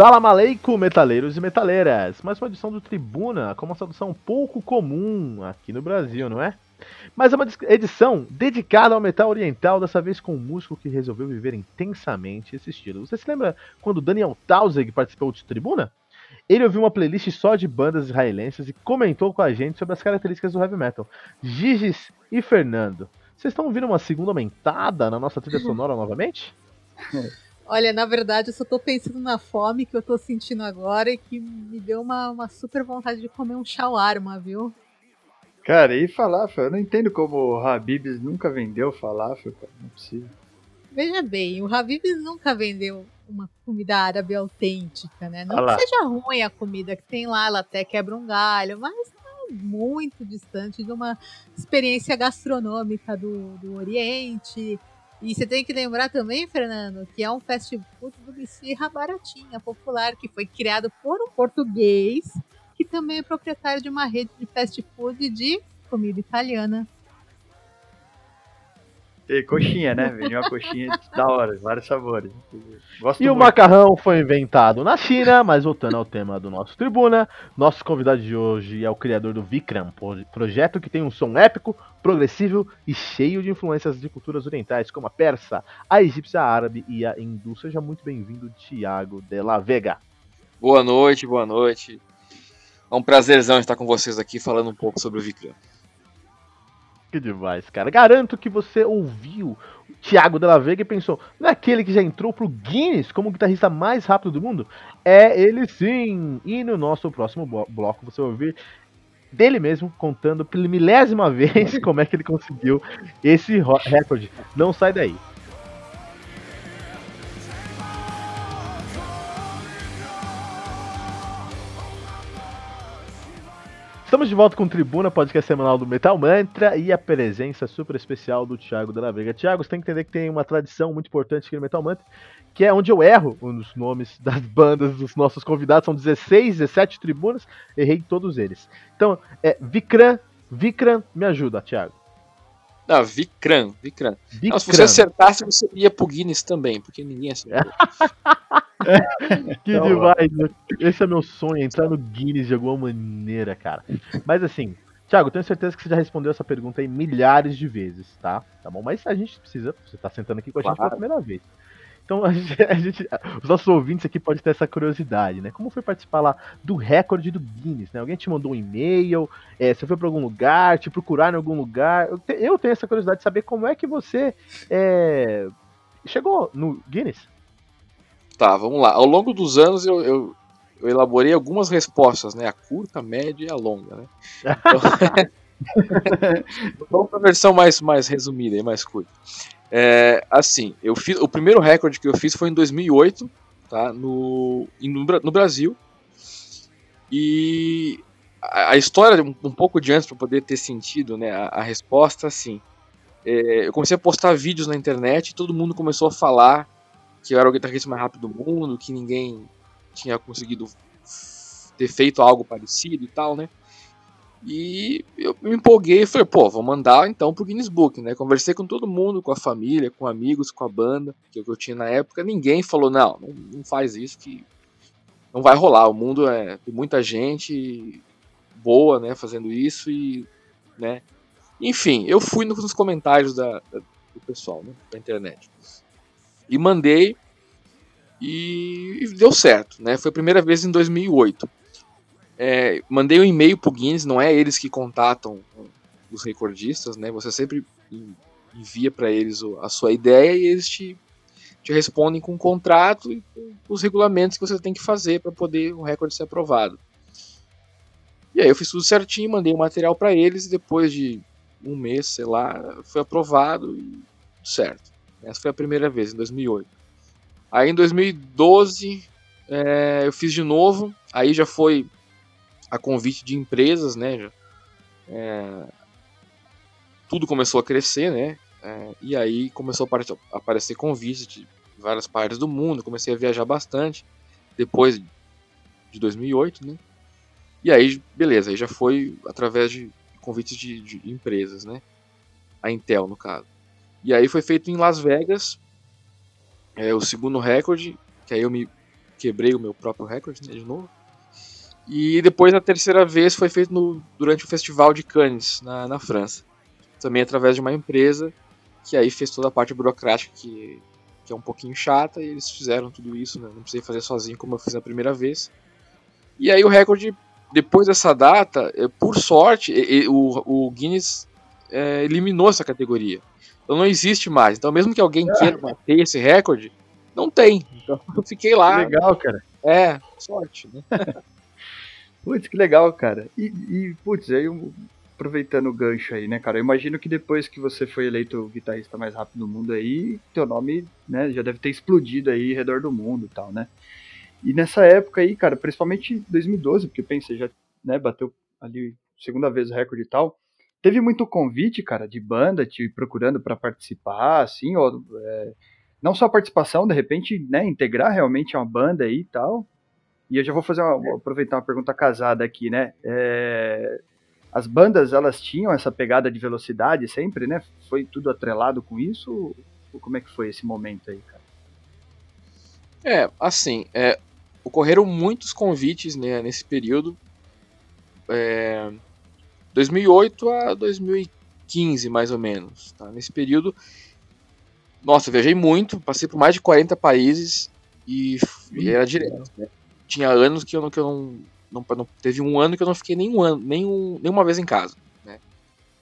Salam aleikum, metaleiros e metaleiras! Mais uma edição do Tribuna com uma tradução pouco comum aqui no Brasil, não é? Mas é uma edição dedicada ao metal oriental, dessa vez com um músico que resolveu viver intensamente esse estilo. Você se lembra quando Daniel Tausig participou do Tribuna? Ele ouviu uma playlist só de bandas israelenses e comentou com a gente sobre as características do heavy metal. Gigis e Fernando, vocês estão ouvindo uma segunda aumentada na nossa trilha sonora novamente? Olha, na verdade, eu só tô pensando na fome que eu tô sentindo agora e que me deu uma, uma super vontade de comer um shawarma, viu? Cara, e falafel? Eu não entendo como o Habibs nunca vendeu falafel, cara. Não é possível. Veja bem, o Habibs nunca vendeu uma comida árabe autêntica, né? Não que seja ruim a comida que tem lá, ela até quebra um galho, mas tá muito distante de uma experiência gastronômica do, do Oriente, e você tem que lembrar também, Fernando, que é um fast food do Bicirra Baratinha, popular, que foi criado por um português, que também é proprietário de uma rede de fast food de comida italiana. E coxinha, né? Vendia uma coxinha da hora, vários sabores. Gosto e muito. o macarrão foi inventado na China, mas voltando ao tema do nosso tribuna, nosso convidado de hoje é o criador do Vikram, projeto que tem um som épico, progressivo e cheio de influências de culturas orientais, como a persa, a egípcia, a árabe e a hindu. Seja muito bem-vindo, Tiago de la Vega. Boa noite, boa noite. É um prazerzão estar com vocês aqui falando um pouco sobre o Vikram. Que demais, cara. Garanto que você ouviu o Thiago Della Vega e pensou, não é aquele que já entrou pro Guinness como o guitarrista mais rápido do mundo? É ele sim! E no nosso próximo bloco você vai ouvir dele mesmo contando pela milésima vez como é que ele conseguiu esse recorde. Não sai daí. Estamos de volta com o Tribuna, podcast semanal do Metal Mantra e a presença super especial do Thiago Della Vega. Thiago, você tem que entender que tem uma tradição muito importante aqui no Metal Mantra, que é onde eu erro os nomes das bandas dos nossos convidados. São 16, 17 tribunas, errei todos eles. Então, é Vikram, Vikram, me ajuda, Thiago. Não, Vikram, Vikram. Vikram. Não, se você acertasse, você ia pro Guinness também, porque ninguém acertou. que então, demais. Esse é meu sonho, entrar no Guinness de alguma maneira, cara. Mas assim, Thiago, tenho certeza que você já respondeu essa pergunta aí milhares de vezes, tá? Tá bom? Mas a gente precisa. Você tá sentando aqui com a gente pela primeira vez. Então a gente, a gente, os nossos ouvintes aqui podem ter essa curiosidade, né? Como foi participar lá do recorde do Guinness, né? Alguém te mandou um e-mail, é, você foi para algum lugar, te procuraram em algum lugar? Eu, te, eu, tenho essa curiosidade de saber como é que você é, chegou no Guinness. Tá, vamos lá. Ao longo dos anos eu, eu, eu elaborei algumas respostas, né? A curta, a média e a longa, né? Então, vamos para a versão mais, mais resumida e mais curta. É, assim, eu fiz o primeiro recorde que eu fiz foi em 2008, tá? No, no, no Brasil. E a, a história um, um, pouco de antes para poder ter sentido, né? A, a resposta, assim, é, eu comecei a postar vídeos na internet e todo mundo começou a falar que eu era o guitarrista mais rápido do mundo, que ninguém tinha conseguido ter feito algo parecido e tal, né? E eu me empolguei e falei, pô, vou mandar então pro Guinness Book, né? Conversei com todo mundo, com a família, com amigos, com a banda que eu tinha na época. Ninguém falou, não, não, não faz isso que não vai rolar. O mundo é tem muita gente boa, né, fazendo isso e, né? Enfim, eu fui nos comentários da, da do pessoal, né, da internet e mandei e, deu certo, né? Foi a primeira vez em 2008. É, mandei um e-mail pro Guinness, não é eles que contatam os recordistas, né? Você sempre envia para eles a sua ideia e eles te, te respondem com um contrato e com os regulamentos que você tem que fazer para poder o recorde ser aprovado. E aí eu fiz tudo certinho, mandei o material para eles e depois de um mês, sei lá, foi aprovado e certo. Essa foi a primeira vez, em 2008. Aí em 2012, é, eu fiz de novo, aí já foi a convite de empresas, né? É, tudo começou a crescer, né? É, e aí começou a aparecer convites de várias partes do mundo, comecei a viajar bastante, depois de 2008, né? E aí, beleza, aí já foi através de convites de, de empresas, né? A Intel, no caso. E aí foi feito em Las Vegas, é, o segundo recorde, que aí eu me quebrei o meu próprio recorde, né, de novo. E depois a terceira vez foi feito no, durante o Festival de Cannes, na, na França. Também através de uma empresa que aí fez toda a parte burocrática que, que é um pouquinho chata, e eles fizeram tudo isso, né? não precisei fazer sozinho como eu fiz a primeira vez. E aí o recorde, depois dessa data, é, por sorte, o, o Guinness é, eliminou essa categoria. Então não existe mais. Então mesmo que alguém queira bater esse recorde, não tem. Então eu fiquei lá. legal, cara. É, sorte, né? putz, que legal, cara. E, e putz, aí aproveitando o gancho aí, né, cara? Eu imagino que depois que você foi eleito o guitarrista mais rápido do mundo aí, teu nome, né, já deve ter explodido aí ao redor do mundo e tal, né? E nessa época aí, cara, principalmente 2012, porque pensa, já, né, bateu ali segunda vez o recorde e tal. Teve muito convite, cara, de banda te procurando para participar, assim, ou é, não só participação, de repente, né, integrar realmente uma banda aí e tal. E eu já vou fazer uma, aproveitar uma pergunta casada aqui, né? É, as bandas elas tinham essa pegada de velocidade sempre, né? Foi tudo atrelado com isso? Ou como é que foi esse momento aí, cara? É, assim, é, ocorreram muitos convites né, nesse período. É, 2008 a 2015, mais ou menos. Tá? Nesse período, nossa, viajei muito, passei por mais de 40 países e, e era direto. Né? Tinha anos que eu não, que eu não, não, não, Teve um ano que eu não fiquei nenhum ano, nenhum, nenhuma vez em casa. Né?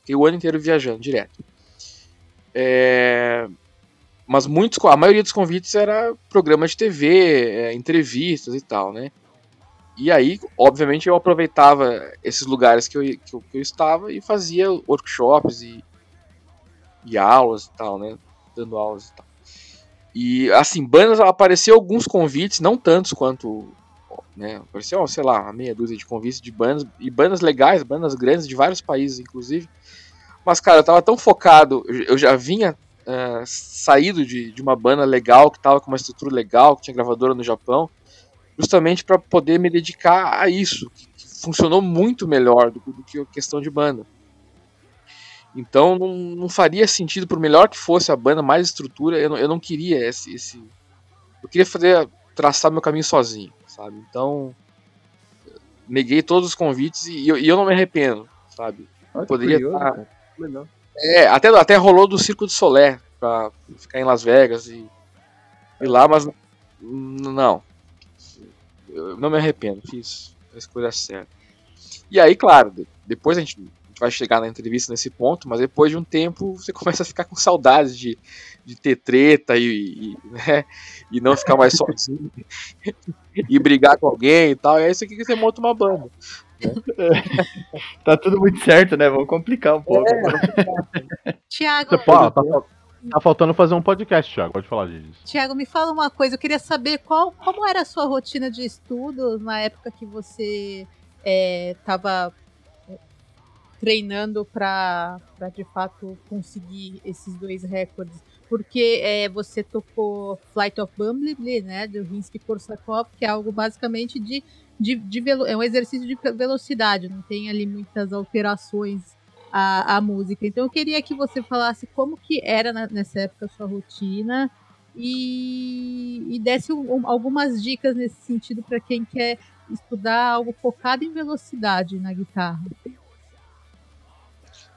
Fiquei o ano inteiro viajando direto. É, mas muitos, a maioria dos convites era programa de TV, é, entrevistas e tal, né? E aí, obviamente, eu aproveitava esses lugares que eu, que eu, que eu estava e fazia workshops e, e aulas e tal, né? Dando aulas e tal. E, assim, bandas, apareceu alguns convites, não tantos quanto, né? Apareceu, sei lá, uma meia dúzia de convites de bandas, e bandas legais, bandas grandes de vários países, inclusive. Mas, cara, eu tava tão focado, eu já vinha uh, saído de, de uma banda legal, que tava com uma estrutura legal, que tinha gravadora no Japão, justamente para poder me dedicar a isso, que, que funcionou muito melhor do, do, que a questão de banda. Então não, não, faria sentido, por melhor que fosse a banda, mais estrutura, eu não, eu não queria esse, esse. Eu queria fazer traçar meu caminho sozinho, sabe? Então neguei todos os convites e eu, e eu não me arrependo, sabe? Poderia estar. É, até, até rolou do Circo de Solé pra ficar em Las Vegas e ir lá, mas não eu não me arrependo, fiz a escolha certa. E aí, claro, depois a gente, a gente, vai chegar na entrevista nesse ponto, mas depois de um tempo você começa a ficar com saudades de, de ter treta e, e, né, e não ficar mais sozinho e brigar com alguém e tal. E aí você, você monta uma banda. Né? tá tudo muito certo, né? Vamos complicar um pouco. É. Tiago, você pode, tá, Tá faltando fazer um podcast, Thiago. Pode falar disso. Tiago, me fala uma coisa. Eu queria saber qual, como era a sua rotina de estudos na época que você estava é, treinando para de fato conseguir esses dois recordes. Porque é, você tocou Flight of Bumblebee, né, do Rimsky-Korsakov, que é algo basicamente de, de, de é um exercício de velocidade, não tem ali muitas alterações a, a música. Então eu queria que você falasse como que era na, nessa época a sua rotina e, e desse um, algumas dicas nesse sentido para quem quer estudar algo focado em velocidade na guitarra.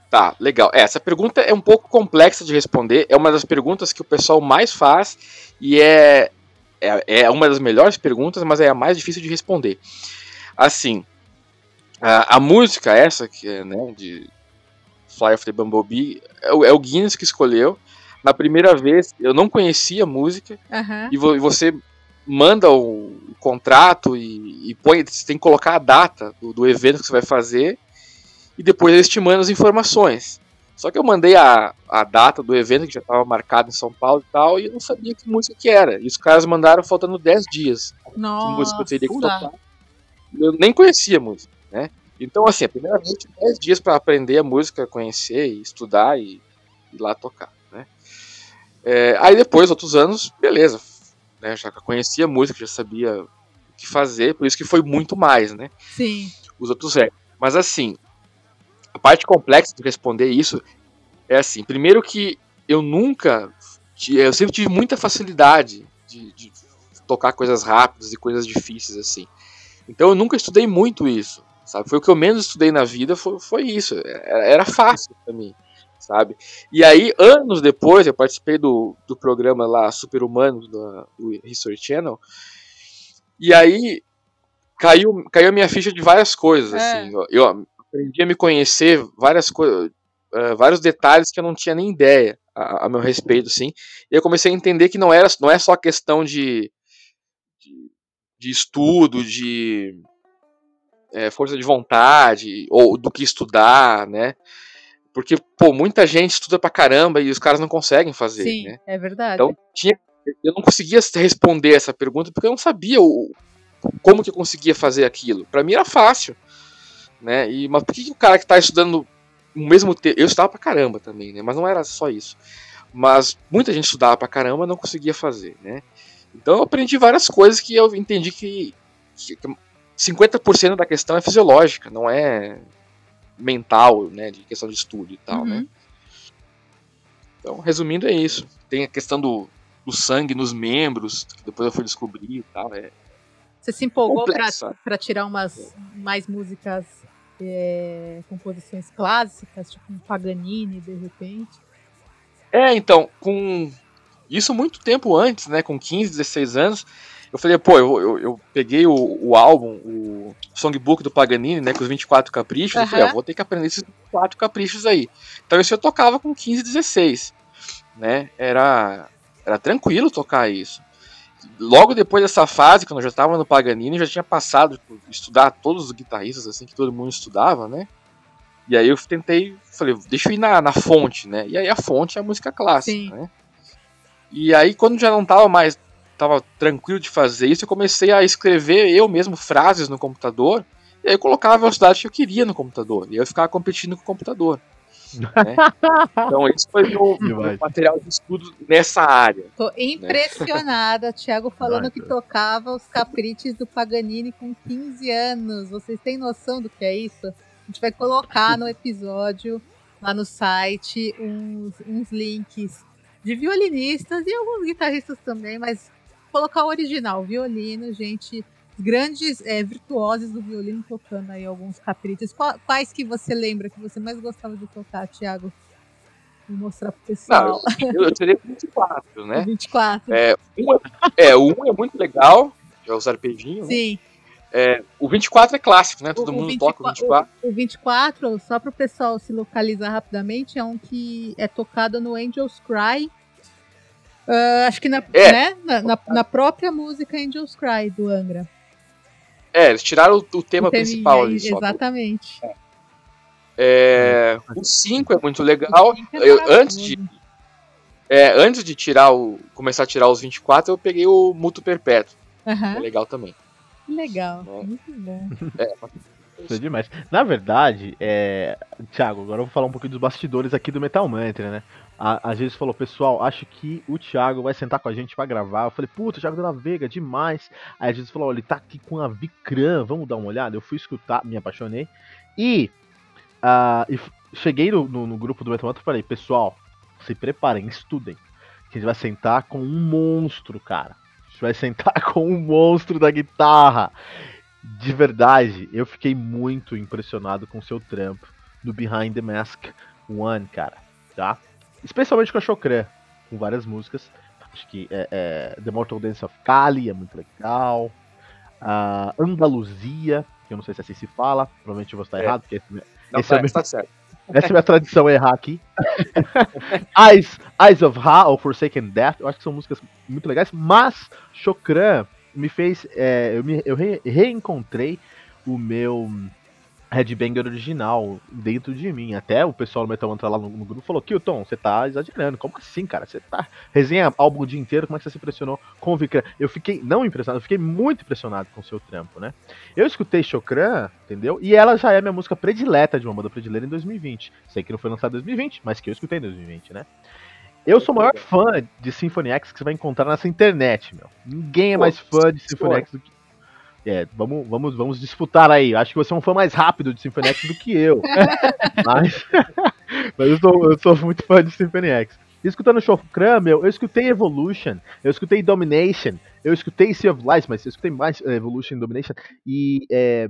Tá, legal. É, essa pergunta é um pouco complexa de responder. É uma das perguntas que o pessoal mais faz e é, é, é uma das melhores perguntas, mas é a mais difícil de responder. Assim, a, a música essa que né, de Fly of the Bumblebee, é o, é o Guinness que escolheu. Na primeira vez, eu não conhecia a música, uhum. e, vo, e, você manda o, o contrato e, e, põe, você tem que colocar a data do, do, evento que você vai fazer, e depois eles te mandam as informações. Só que eu mandei a, a data do evento, que já estava marcado em São Paulo e tal, e eu não sabia que música que era. E os caras mandaram faltando 10 dias. Nossa, que música eu teria que tocar. Eu nem conhecia a música, né? Então, assim, a primeira vez 10 dias para aprender a música, conhecer, e estudar e ir lá tocar, né? É, aí depois, outros anos, beleza. Né, já conhecia a música, já sabia o que fazer, por isso que foi muito mais, né? Sim. Os outros é. Mas assim, a parte complexa de responder isso é assim: primeiro, que eu nunca. Eu sempre tive muita facilidade de, de tocar coisas rápidas e coisas difíceis assim. Então eu nunca estudei muito isso, sabe? Foi o que eu menos estudei na vida, foi, foi isso. Era, era fácil para mim, sabe? E aí, anos depois, eu participei do, do programa lá, Super Humanos, do, do History Channel, e aí caiu, caiu a minha ficha de várias coisas, é. assim. Eu, aprendi a me conhecer várias coisas, uh, vários detalhes que eu não tinha nem ideia a, a, meu respeito, assim. E eu comecei a entender que não era, não é só questão de, de, de estudo, de é, força de vontade ou do que estudar, né? Porque, pô, muita gente estuda pra caramba e os caras não conseguem fazer, Sim, né? é verdade. Então, tinha, eu não conseguia responder essa pergunta porque eu não sabia o, como que eu conseguia fazer aquilo. Para mim era fácil né? E, mas por que, que o cara que está estudando o mesmo tempo. Eu estudava pra caramba também, né? Mas não era só isso. Mas muita gente estudava pra caramba e não conseguia fazer, né? Então eu aprendi várias coisas que eu entendi que, que 50% da questão é fisiológica, não é mental, né? De questão de estudo e tal, né? uhum. né? Então, resumindo, é isso. Tem a questão do, do sangue nos membros, que depois eu fui descobrir e tal. É, Você se empolgou para tirar umas mais músicas é, composições clássicas, tipo um Paganini, de repente. É, então, com isso muito tempo antes, né, com 15, 16 anos, eu falei, pô, eu, eu, eu peguei o, o, álbum, o songbook do Paganini, né, com os 24 caprichos, uhum. eu falei, ah, vou ter que aprender esses 24 caprichos aí. Então isso eu tocava com 15, 16, né, era, era tranquilo tocar isso logo depois dessa fase, quando eu já estava no Paganini, já tinha passado por estudar todos os guitarristas assim que todo mundo estudava, né? E aí eu tentei, falei, deixa eu ir na, na fonte, né? E aí a fonte é a música clássica, Sim. né? E aí quando já não tava mais tava tranquilo de fazer isso, eu comecei a escrever eu mesmo frases no computador, e aí eu colocava a velocidade que eu queria no computador, e eu ficava competindo com o computador. Né? Então, esse foi o meu material de estudo nessa área. Tô né? impressionada, né? Thiago falando que tocava os caprichos do Paganini com 15 anos. Vocês têm noção do que é isso? A gente vai colocar no episódio lá no site uns, uns links de violinistas e alguns guitarristas também, mas colocar o original, violino, gente grandes é, virtuosos do violino tocando aí alguns caprichos. Quais que você lembra que você mais gostava de tocar, Thiago? Vou mostrar pro pessoal. Não, eu, eu teria 24, né? 24. É, um, é, o 1 é muito legal, já é os arpejinhos. Né? Sim. Né? É, o 24 é clássico, né? Todo o, mundo 24, toca o 24. O, o 24, só para o pessoal se localizar rapidamente, é um que é tocado no Angels Cry. Uh, acho que na, é. né? na, na, na, própria música Angels Cry do Angra. É, eles tiraram o, o tema o principal ali. Exatamente. Só. É, o 5 é muito legal. É eu, antes de. É, antes de tirar o. começar a tirar os 24, eu peguei o Muto Perpétuo. Uhum. É legal também. Legal, é. muito bom. É, isso é demais. Na verdade, é... Thiago, agora eu vou falar um pouquinho dos bastidores aqui do Metal Mantra, né? Às vezes falou, pessoal, acho que o Thiago vai sentar com a gente para gravar. Eu falei, puta, Thiago da Veiga, demais. Aí a gente falou, ele tá aqui com a Vicran, vamos dar uma olhada. Eu fui escutar, me apaixonei. E, uh, e cheguei no, no, no, grupo do Metal e falei, pessoal, se preparem, estudem. Que a gente vai sentar com um monstro, cara. A gente vai sentar com um monstro da guitarra. De verdade, eu fiquei muito impressionado com seu trampo no Behind the Mask One, cara, tá? Especialmente com a Chocré, com várias músicas. Acho que é, é, The Mortal Dance of Kali é muito legal. Uh, Andaluzia, que eu não sei se assim se fala, provavelmente eu vou estar é. errado, porque esse, não, esse tá, é meu, tá certo. Essa é a minha tradição errar aqui. Eyes, Eyes of Ra ou Forsaken Death, eu acho que são músicas muito legais, mas Chokran me fez. É, eu me, eu re, reencontrei o meu headbanger original dentro de mim. Até o pessoal do Metal Mantra lá no, no grupo falou: Kilton, você tá exagerando. Como assim, cara? Você tá. Resenha álbum o dia inteiro, como é que você se impressionou com o Vikram? Eu fiquei, não impressionado, eu fiquei muito impressionado com o seu trampo, né? Eu escutei Chokran, entendeu? E ela já é minha música predileta de uma banda predileta em 2020. Sei que não foi lançada em 2020, mas que eu escutei em 2020, né? Eu sou o maior fã de Symphony X que você vai encontrar nessa internet, meu. Ninguém é mais fã de Symphony X do que é, vamos, vamos, vamos disputar aí. Acho que você é um fã mais rápido de Symphony X do que eu. mas, mas eu, sou, eu sou muito fã de Symphony X. escutando o meu, eu escutei Evolution, eu escutei Domination, eu escutei Sea of Lies, mas eu escutei mais eh, Evolution e Domination. E, é,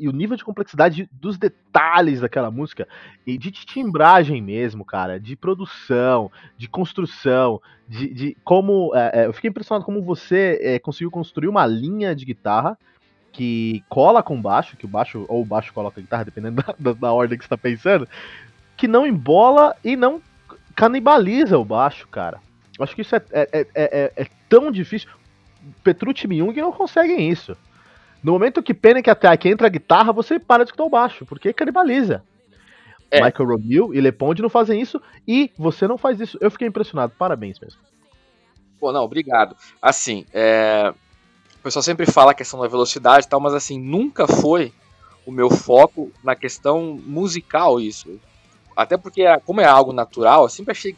e o nível de complexidade dos detalhes daquela música, e de timbragem mesmo, cara, de produção, de construção, de, de como. É, eu fiquei impressionado como você é, conseguiu construir uma linha de guitarra que cola com baixo, que o baixo, ou o baixo cola com a guitarra, dependendo da, da, ordem que você tá pensando, que não embola e não canibaliza o baixo, cara. Acho que isso é, é, é, é, é tão difícil. Petrucci e Myung não conseguem isso. No momento que Panic Attack entra a guitarra, você para de escutar o baixo, porque canibaliza. É. Michael Romeo e Leponde não fazem isso e você não faz isso. Eu fiquei impressionado, parabéns mesmo. Pô, não, obrigado. Assim, é... o pessoal sempre fala a questão da velocidade e tal, mas assim, nunca foi o meu foco na questão musical isso. Até porque, como é algo natural, eu sempre achei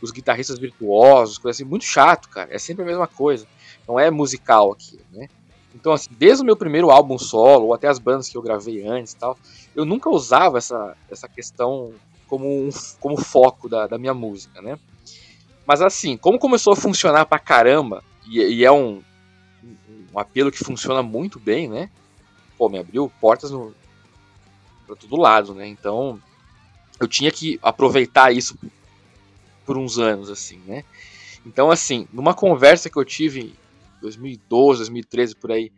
os guitarristas virtuosos, coisa assim, muito chato, cara. É sempre a mesma coisa. Não é musical aqui, né? Então, assim, desde o meu primeiro álbum solo, ou até as bandas que eu gravei antes e tal, eu nunca usava essa, essa questão como, um, como foco da, da minha música, né? Mas assim, como começou a funcionar pra caramba, e, e é um, um apelo que funciona muito bem, né? Pô, me abriu portas no, pra todo lado, né? Então, eu tinha que aproveitar isso por uns anos, assim, né? Então, assim, numa conversa que eu tive 2012, 2013 por aí,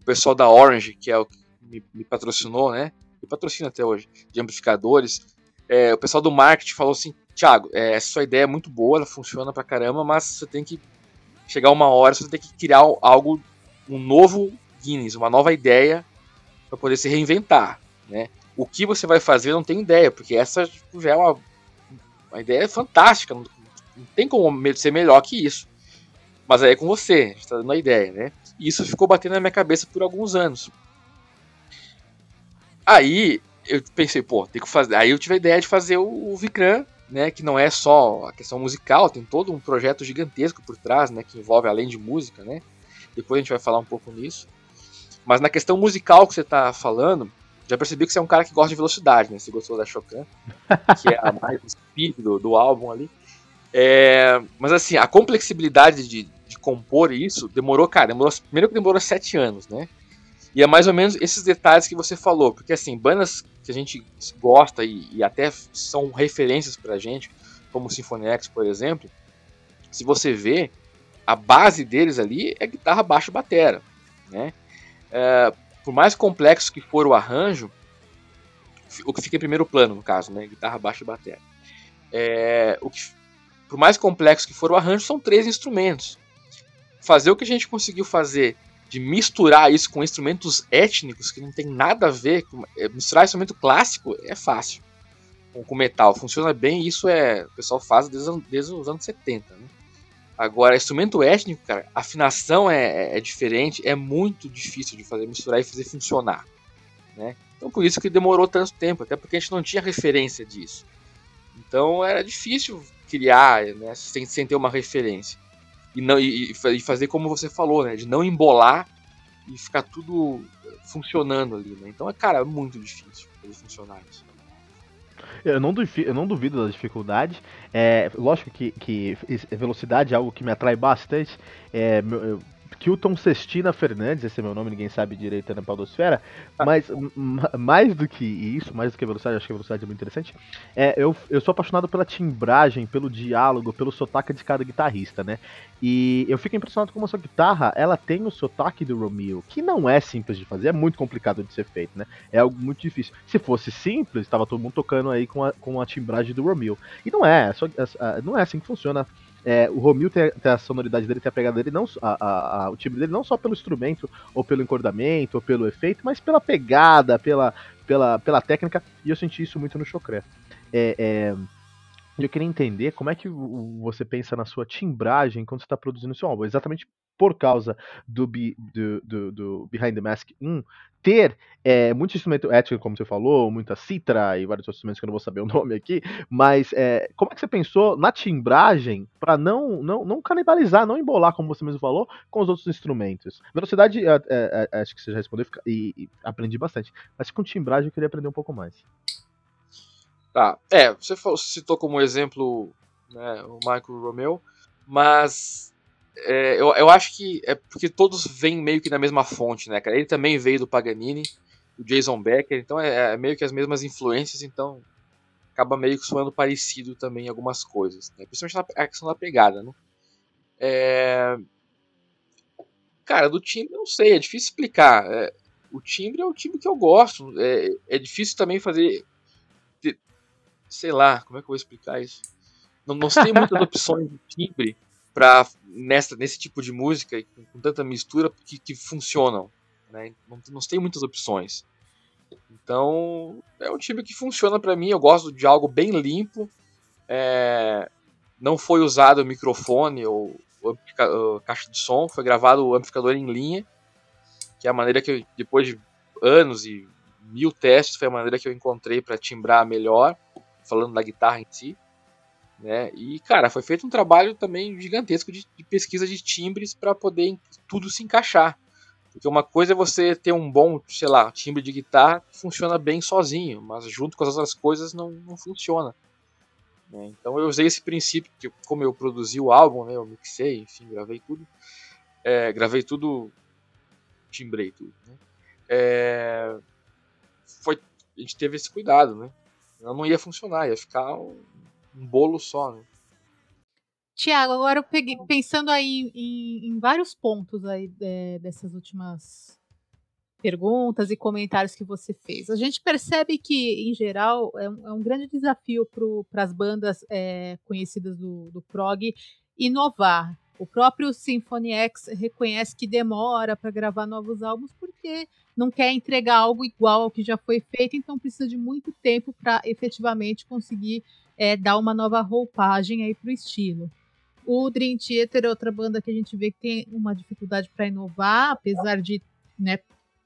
o pessoal da Orange, que é o que me, me patrocinou, né? Me patrocina até hoje, de amplificadores. É, o pessoal do marketing falou assim: Thiago, é, essa sua ideia é muito boa, ela funciona pra caramba, mas você tem que chegar uma hora, você tem que criar algo, um novo Guinness, uma nova ideia para poder se reinventar, né? O que você vai fazer eu não tenho ideia, porque essa já é uma, uma ideia fantástica, não, não tem como ser melhor que isso. Mas aí é com você, a gente tá dando a ideia, né? E isso ficou batendo na minha cabeça por alguns anos. Aí eu pensei, pô, tem que fazer. Aí eu tive a ideia de fazer o, o Vikram, né? Que não é só a questão musical, tem todo um projeto gigantesco por trás, né? Que envolve além de música, né? Depois a gente vai falar um pouco nisso. Mas na questão musical que você tá falando, já percebi que você é um cara que gosta de velocidade, né? Você gostou da Shokan, que é a mais speed do, do álbum ali. É, mas assim, a complexibilidade de, de, compor isso demorou, cara, demorou, primeiro que demorou sete anos, né? E é mais ou menos esses detalhes que você falou, porque assim, bandas que a gente gosta e, e até são referências pra gente, como o X, por exemplo, se você vê, a base deles ali é guitarra, baixo e batera, né? É, por mais complexo que for o arranjo, o que fica em primeiro plano, no caso, né? Guitarra, baixo e batera. É, o que por mais complexo que for o arranjo, são três instrumentos. Fazer o que a gente conseguiu fazer de misturar isso com instrumentos étnicos que não tem nada a ver com é, misturar instrumento clássico é fácil com, com metal funciona bem isso é o pessoal faz desde, desde os anos 70 né? agora instrumento étnico cara afinação é, é, é, diferente é muito difícil de fazer misturar e fazer funcionar né então por isso que demorou tanto tempo até porque a gente não tinha referência disso então era difícil criar, né, sem, sem ter uma referência. E, não, e, e, fazer como você falou, né, de não embolar e ficar tudo funcionando ali, né? Então, é, cara, é muito difícil fazer funcionar isso. Eu não, duvido, eu não duvido das dificuldades. É, lógico que, que velocidade é algo que me atrai bastante. É, Kilton Cestina Fernandes, esse é meu nome, ninguém sabe direito na Podosfera, ah. mas mais do que isso, mais do que a velocidade, acho que a velocidade é muito interessante, é, eu, eu sou apaixonado pela timbragem, pelo diálogo, pelo sotaque de cada guitarrista, né? E eu fico impressionado como a sua guitarra, ela tem o sotaque do Romeo, que não é simples de fazer, é muito complicado de ser feito, né? É algo muito difícil. Se fosse simples, estava todo mundo tocando aí com a, com a timbragem do Romeo. E não é, é só, é, não é assim que funciona é, o Romil tem, tem, a sonoridade dele, tem a pegada dele, não, a, a, a, o timbre dele não só pelo instrumento, ou pelo encordamento, ou pelo efeito, mas pela pegada, pela, pela, pela técnica, e eu senti isso muito no Chocré. É, é, eu queria entender como é que você pensa na sua timbragem quando você está produzindo seu álbum. Exatamente por causa do, do, do, do Behind the Mask 1 ter é, muito instrumento étnico, como você falou, muita citra e vários outros instrumentos que eu não vou saber o nome aqui, mas é, como é que você pensou na timbragem para não, não, não canibalizar, não embolar, como você mesmo falou, com os outros instrumentos? Velocidade, é, é, é acho que você já respondeu e, e aprendi bastante, mas com timbragem eu queria aprender um pouco mais. Tá, é, você citou como exemplo né, o Michael Romeo, mas é, eu, eu acho que é porque todos vêm meio que da mesma fonte, né, cara? Ele também veio do Paganini, do Jason Becker, então é, é meio que as mesmas influências, então acaba meio que soando parecido também em algumas coisas, né? principalmente na questão da pegada, né? É... Cara, do timbre, não sei, é difícil explicar. É, o timbre é o timbre que eu gosto. É, é difícil também fazer sei lá, como é que eu vou explicar isso? Não, não muitas opções de timbre para nessa nesse tipo de música com, com tanta mistura que, que funcionam, né? Não, não tem muitas opções. Então é um timbre que funciona para mim. Eu gosto de algo bem limpo. É, não foi usado microfone ou, ou caixa de som, foi gravado o amplificador em linha, que é a maneira que eu, depois de anos e mil testes foi a maneira que eu encontrei para timbrar melhor falando da guitarra em si. Né? E, cara, foi feito um trabalho também gigantesco de, de pesquisa de timbres para poder tudo se encaixar. Porque uma coisa é você ter um bom, sei lá, timbre de guitarra que funciona bem sozinho, mas junto com as outras coisas não, não funciona. Né? Então eu usei esse princípio, que como eu produzi o álbum, né, eu mixei, enfim, gravei tudo. É, gravei tudo, timbrei tudo. Né? É, foi, a gente teve esse cuidado, né? Não ia funcionar, ia ficar um, um bolo só, né? Tiago, agora eu peguei, pensando aí em, em vários pontos aí é, dessas últimas perguntas e comentários que você fez. A gente percebe que, em geral, é um, é um grande desafio para as bandas é, conhecidas do, do prog inovar. O próprio Symphony X reconhece que demora para gravar novos álbuns porque não quer entregar algo igual ao que já foi feito, então precisa de muito tempo para efetivamente conseguir é, dar uma nova roupagem aí para o estilo. O Dream Theater é outra banda que a gente vê que tem uma dificuldade para inovar, apesar de né,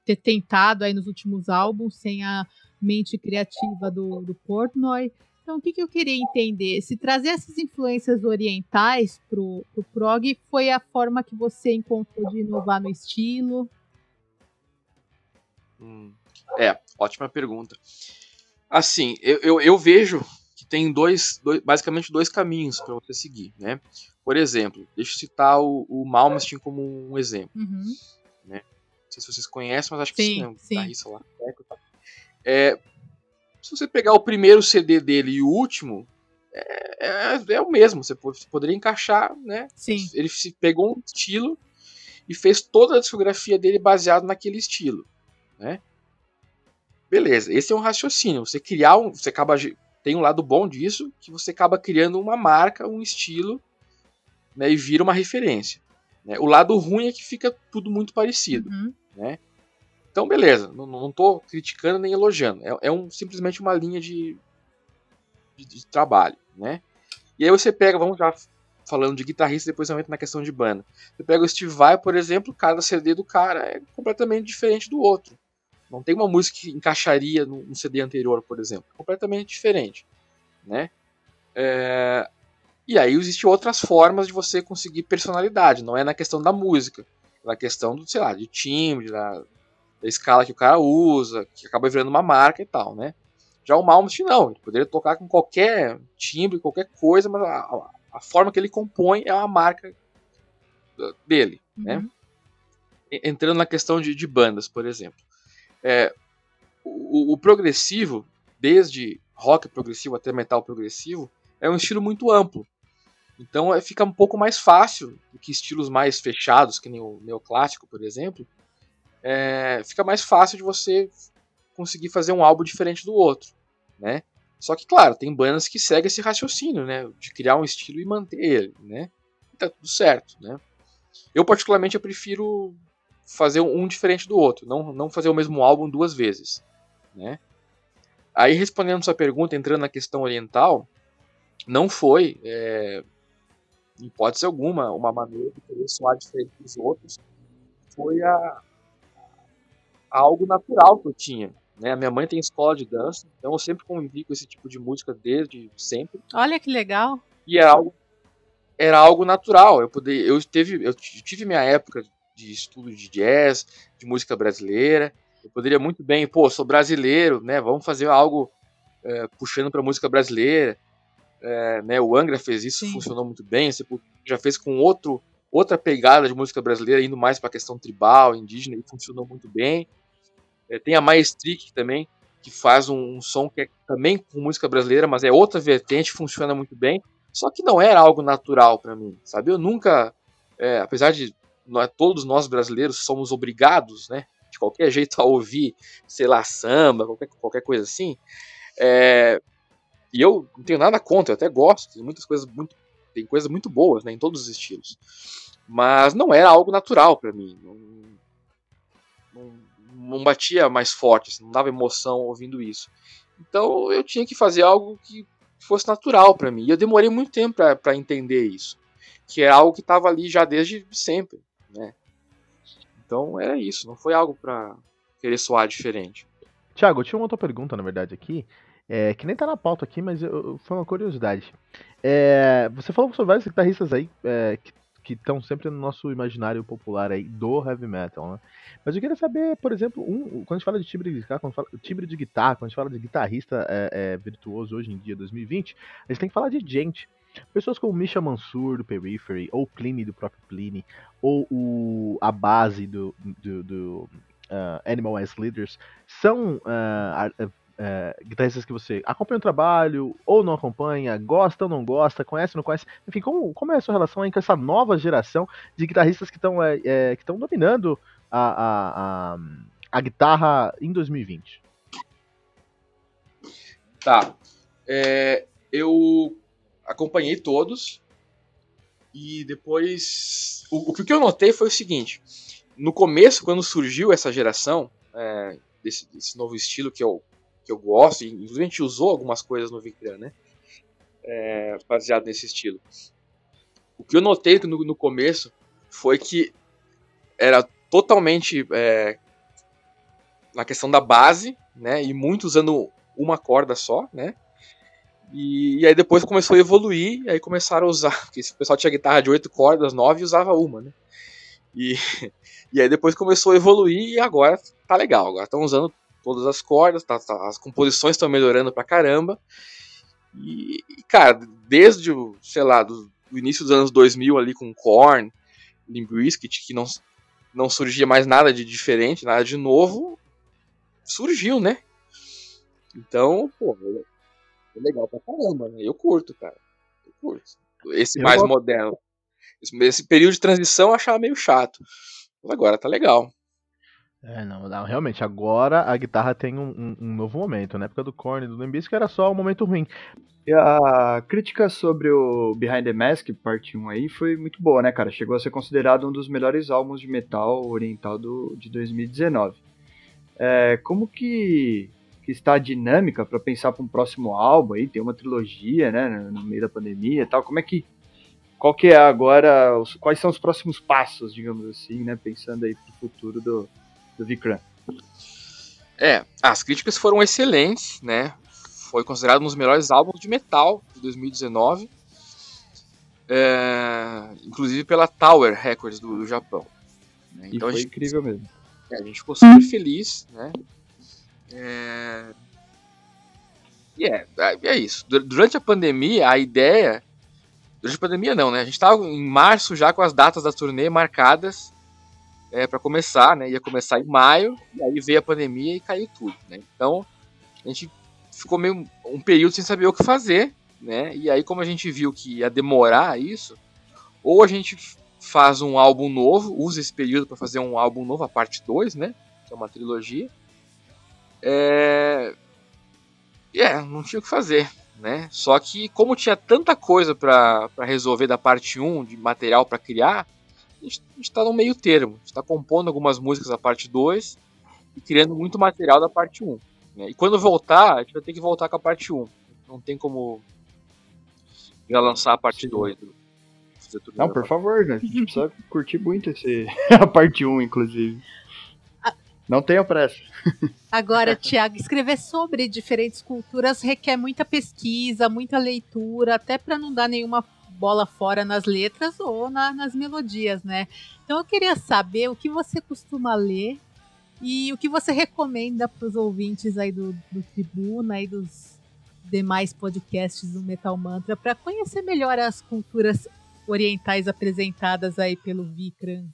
ter tentado aí nos últimos álbuns sem a mente criativa do, do Portnoy. Então, o que, que eu queria entender? Se trazer essas influências orientais para o pro prog foi a forma que você encontrou de inovar no estilo? Hum, é, ótima pergunta. Assim, eu, eu, eu, vejo tem dois, dois basicamente dois caminhos para você seguir, né? Por exemplo, deixa eu citar o, o Malmsteen como um exemplo. Uhum. Né? Não sei se vocês conhecem, mas acho que sim, sim, né? sim. lá. É, se você pegar o primeiro CD dele e o último, é, é, é o mesmo. Você poderia encaixar, né? Sim. Ele pegou um estilo e fez toda a discografia dele baseado naquele estilo né? Beleza, esse é um raciocínio. Você criar um, você acaba tem um lado bom disso que você acaba criando uma marca, um estilo, né, e vira uma referência. Né? O lado ruim é que fica tudo muito parecido, uhum. né? Então, beleza, não, tô criticando nem elogiando. É, é um, simplesmente uma linha de, de, de, trabalho, né? E aí você pega, vamos já falando de guitarrista, depois eu entro na questão de banda. Você pega o Steve Vai, por exemplo, cada CD do cara é completamente diferente do outro. Não tem uma música que encaixaria no, CD anterior, por exemplo. Completamente diferente. Né? É... E aí existem outras formas de você conseguir personalidade. Não é na questão da música. É na questão do, sei lá, de timbre, da, da escala que o cara usa, que acaba virando uma marca e tal, né? Já o Malmsteen não, ele poderia tocar com qualquer timbre, qualquer coisa, mas a, a, forma que ele compõe é uma marca dele, né? uhum. né? Entrando na questão de, de bandas, por exemplo. É, o, o, progressivo, desde rock progressivo até metal progressivo, é um estilo muito amplo. Então é, fica um pouco mais fácil do que estilos mais fechados, que nem o neoclássico, por exemplo. É, fica mais fácil de você conseguir fazer um álbum diferente do outro, né? Só que, claro, tem bandas que seguem esse raciocínio, né? De criar um estilo e manter ele, né? E tá tudo certo, né? Eu, particularmente, eu prefiro fazer um diferente do outro, não, não fazer o mesmo álbum duas vezes, né? Aí, respondendo sua pergunta, entrando na questão oriental, não foi, é, em hipótese alguma, uma maneira de querer soar diferente dos outros. Foi a, a algo natural que eu tinha. Né? A minha mãe tem escola de dança, então eu sempre convivi com esse tipo de música desde sempre. Olha que legal. E era algo, era algo natural. Eu, poder, eu, teve, eu tive minha época de estudo de jazz, de música brasileira. Eu poderia muito bem, pô, sou brasileiro, né? Vamos fazer algo é, puxando para música brasileira. É, né, o Angra fez isso, Sim. funcionou muito bem. Você já fez com outro, outra pegada de música brasileira, indo mais para a questão tribal, indígena, e funcionou muito bem. É, tem a Maestric também, que faz um, um, som que é também com música brasileira, mas é outra vertente, funciona muito bem. Só que não era algo natural para mim, sabe? Eu nunca, é, apesar de nós, todos nós brasileiros somos obrigados, né, de qualquer jeito a ouvir, sei lá, samba, qualquer, qualquer coisa assim. É, e eu não tenho nada contra, eu até gosto, tem muitas coisas muito, tem coisas muito boas, né, em todos os estilos. Mas não era algo natural para mim. Não, não, não, batia mais forte, assim, não dava emoção ouvindo isso. Então eu tinha que fazer algo que fosse natural para mim. E eu demorei muito tempo para entender isso, que é algo que estava ali já desde sempre, né? Então era isso, não foi algo para querer soar diferente. Tiago, eu tinha uma outra pergunta, na verdade, aqui, é, que nem tá na pauta aqui, mas eu, foi uma curiosidade. É, você falou sobre vários guitarristas aí é, que estão sempre no nosso imaginário popular aí do heavy metal, né? Mas eu queria saber, por exemplo, um, quando a gente fala de timbre de guitarra, quando fala, timbre de guitarra, quando a gente fala de guitarrista é, é, virtuoso hoje em dia, 2020, a gente tem que falar de gente. Pessoas como Misha Mansur do Periphery, ou Pliny do próprio Pliny, ou o, a base do, do, do uh, Animal as Leaders, são uh, é, guitarristas que você acompanha o trabalho ou não acompanha, gosta ou não gosta, conhece ou não conhece, enfim, como, como é a sua relação aí com essa nova geração de guitarristas que estão é, é, dominando a, a, a, a, guitarra em 2020? Tá. É, eu acompanhei todos e depois o, o que eu notei foi o seguinte: no começo, quando surgiu essa geração é, desse, desse novo estilo que eu que eu gosto, e inclusive a gente usou algumas coisas no Vicran, né? É, baseado nesse estilo. O que eu notei no, no começo foi que era totalmente é, na questão da base, né? E muito usando uma corda só, né? E, e, aí depois começou a evoluir, e aí começaram a usar, porque o pessoal tinha guitarra de oito cordas, nove e usava uma, né? E, e aí depois começou a evoluir e agora tá legal, agora estão usando todas as cordas, tá, tá, as composições estão melhorando pra caramba. E, cara, desde o, sei lá, do, do, início dos anos 2000 ali com Korn, Limp Bizkit, que não, não surgia mais nada de diferente, nada de novo, surgiu, né? Então, pô, é legal pra caramba, né? Eu curto, cara. Eu curto. Esse eu mais moderno. Esse, esse, período de transição eu achava meio chato. Mas agora tá legal. É, não, não, realmente, agora a guitarra tem um, um, um novo momento. Na época do Korn do Limbisk era só um momento ruim. E a crítica sobre o Behind the Mask, parte 1 aí, foi muito boa, né, cara? Chegou a ser considerado um dos melhores álbuns de metal oriental do, de 2019. É, como que, que está a dinâmica para pensar para um próximo álbum aí? Tem uma trilogia, né, no meio da pandemia e tal. Como é que qual que é agora, os, quais são os próximos passos, digamos assim, né, pensando aí para o futuro do, do Vikram. É, as críticas foram excelentes, né? Foi considerado um dos melhores álbuns de metal de 2019. É, inclusive pela Tower Records do, do Japão. Né? Então, foi gente, incrível mesmo. É, a gente ficou super feliz, né? É, e é, é, é isso. Durante a pandemia, a ideia. Durante a pandemia, não, né? A gente estava em março já com as datas da turnê marcadas é, para começar, né? Ia começar em maio, e aí veio a pandemia e caiu tudo, né? Então, a gente ficou meio um período sem saber o que fazer, né? E aí, como a gente viu que ia demorar isso, ou a gente faz um álbum novo, usa esse período para fazer um álbum novo, a parte 2, né? Que é uma trilogia. É... é, não tinha o que fazer, né? Só que como tinha tanta coisa para resolver da parte 1, um, de material para criar, está no meio termo. A gente está compondo algumas músicas da parte 2 e criando muito material da parte 1. Né? E quando voltar, a gente vai ter que voltar com a parte 1. Não tem como já lançar a parte 2. Não, por favor, né? A gente precisa curtir muito esse... a parte 1, inclusive. Não tenha pressa. Agora, Tiago, escrever sobre diferentes culturas requer muita pesquisa, muita leitura, até para não dar nenhuma bola fora nas letras ou na, nas melodias, né? Então eu queria saber o que você costuma ler e o que você recomenda para os ouvintes aí do, do Tribuna e dos demais podcasts do Metal Mantra para conhecer melhor as culturas orientais apresentadas aí pelo Vikram.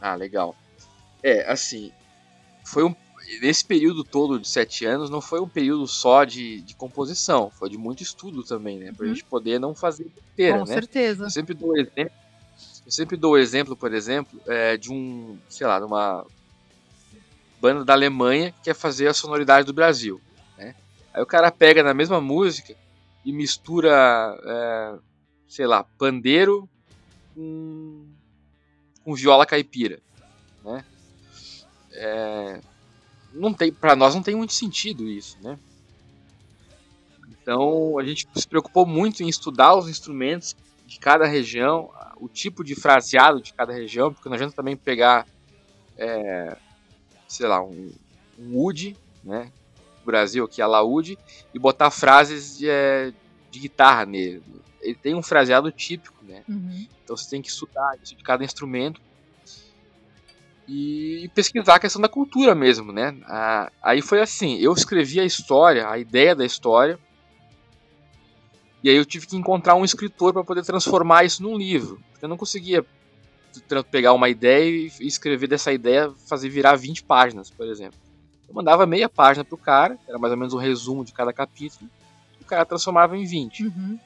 Ah, legal. É, assim, foi um nesse período todo de sete anos não foi um período só de, de composição, foi de muito estudo também, né? Pra uhum. gente poder não fazer inteira, Com né? certeza. Eu sempre dou exemplo, eu sempre dou exemplo, por exemplo, é, de um, sei lá, de uma banda da Alemanha que quer fazer a sonoridade do Brasil, né? Aí o cara pega na mesma música e mistura, é, sei lá, pandeiro com, com viola caipira, né? É, não tem, para nós não tem muito sentido isso, né? Então a gente se preocupou muito em estudar os instrumentos de cada região, o tipo de fraseado de cada região, porque não adianta também pegar, é, sei lá, um, um wood, né? Brasil aqui, a laúde, e botar frases de, é, de guitarra nele. Ele tem um fraseado típico, né? Uhum. Então você tem que estudar isso de cada instrumento e pesquisar a questão da cultura mesmo, né? Ah, aí foi assim, eu escrevi a história, a ideia da história, e aí eu tive que encontrar um escritor para poder transformar isso num livro, porque eu não conseguia pegar uma ideia e escrever dessa ideia, fazer virar 20 páginas, por exemplo. Eu mandava meia página pro cara, era mais ou menos um resumo de cada capítulo, e o cara transformava em 20. Uhum.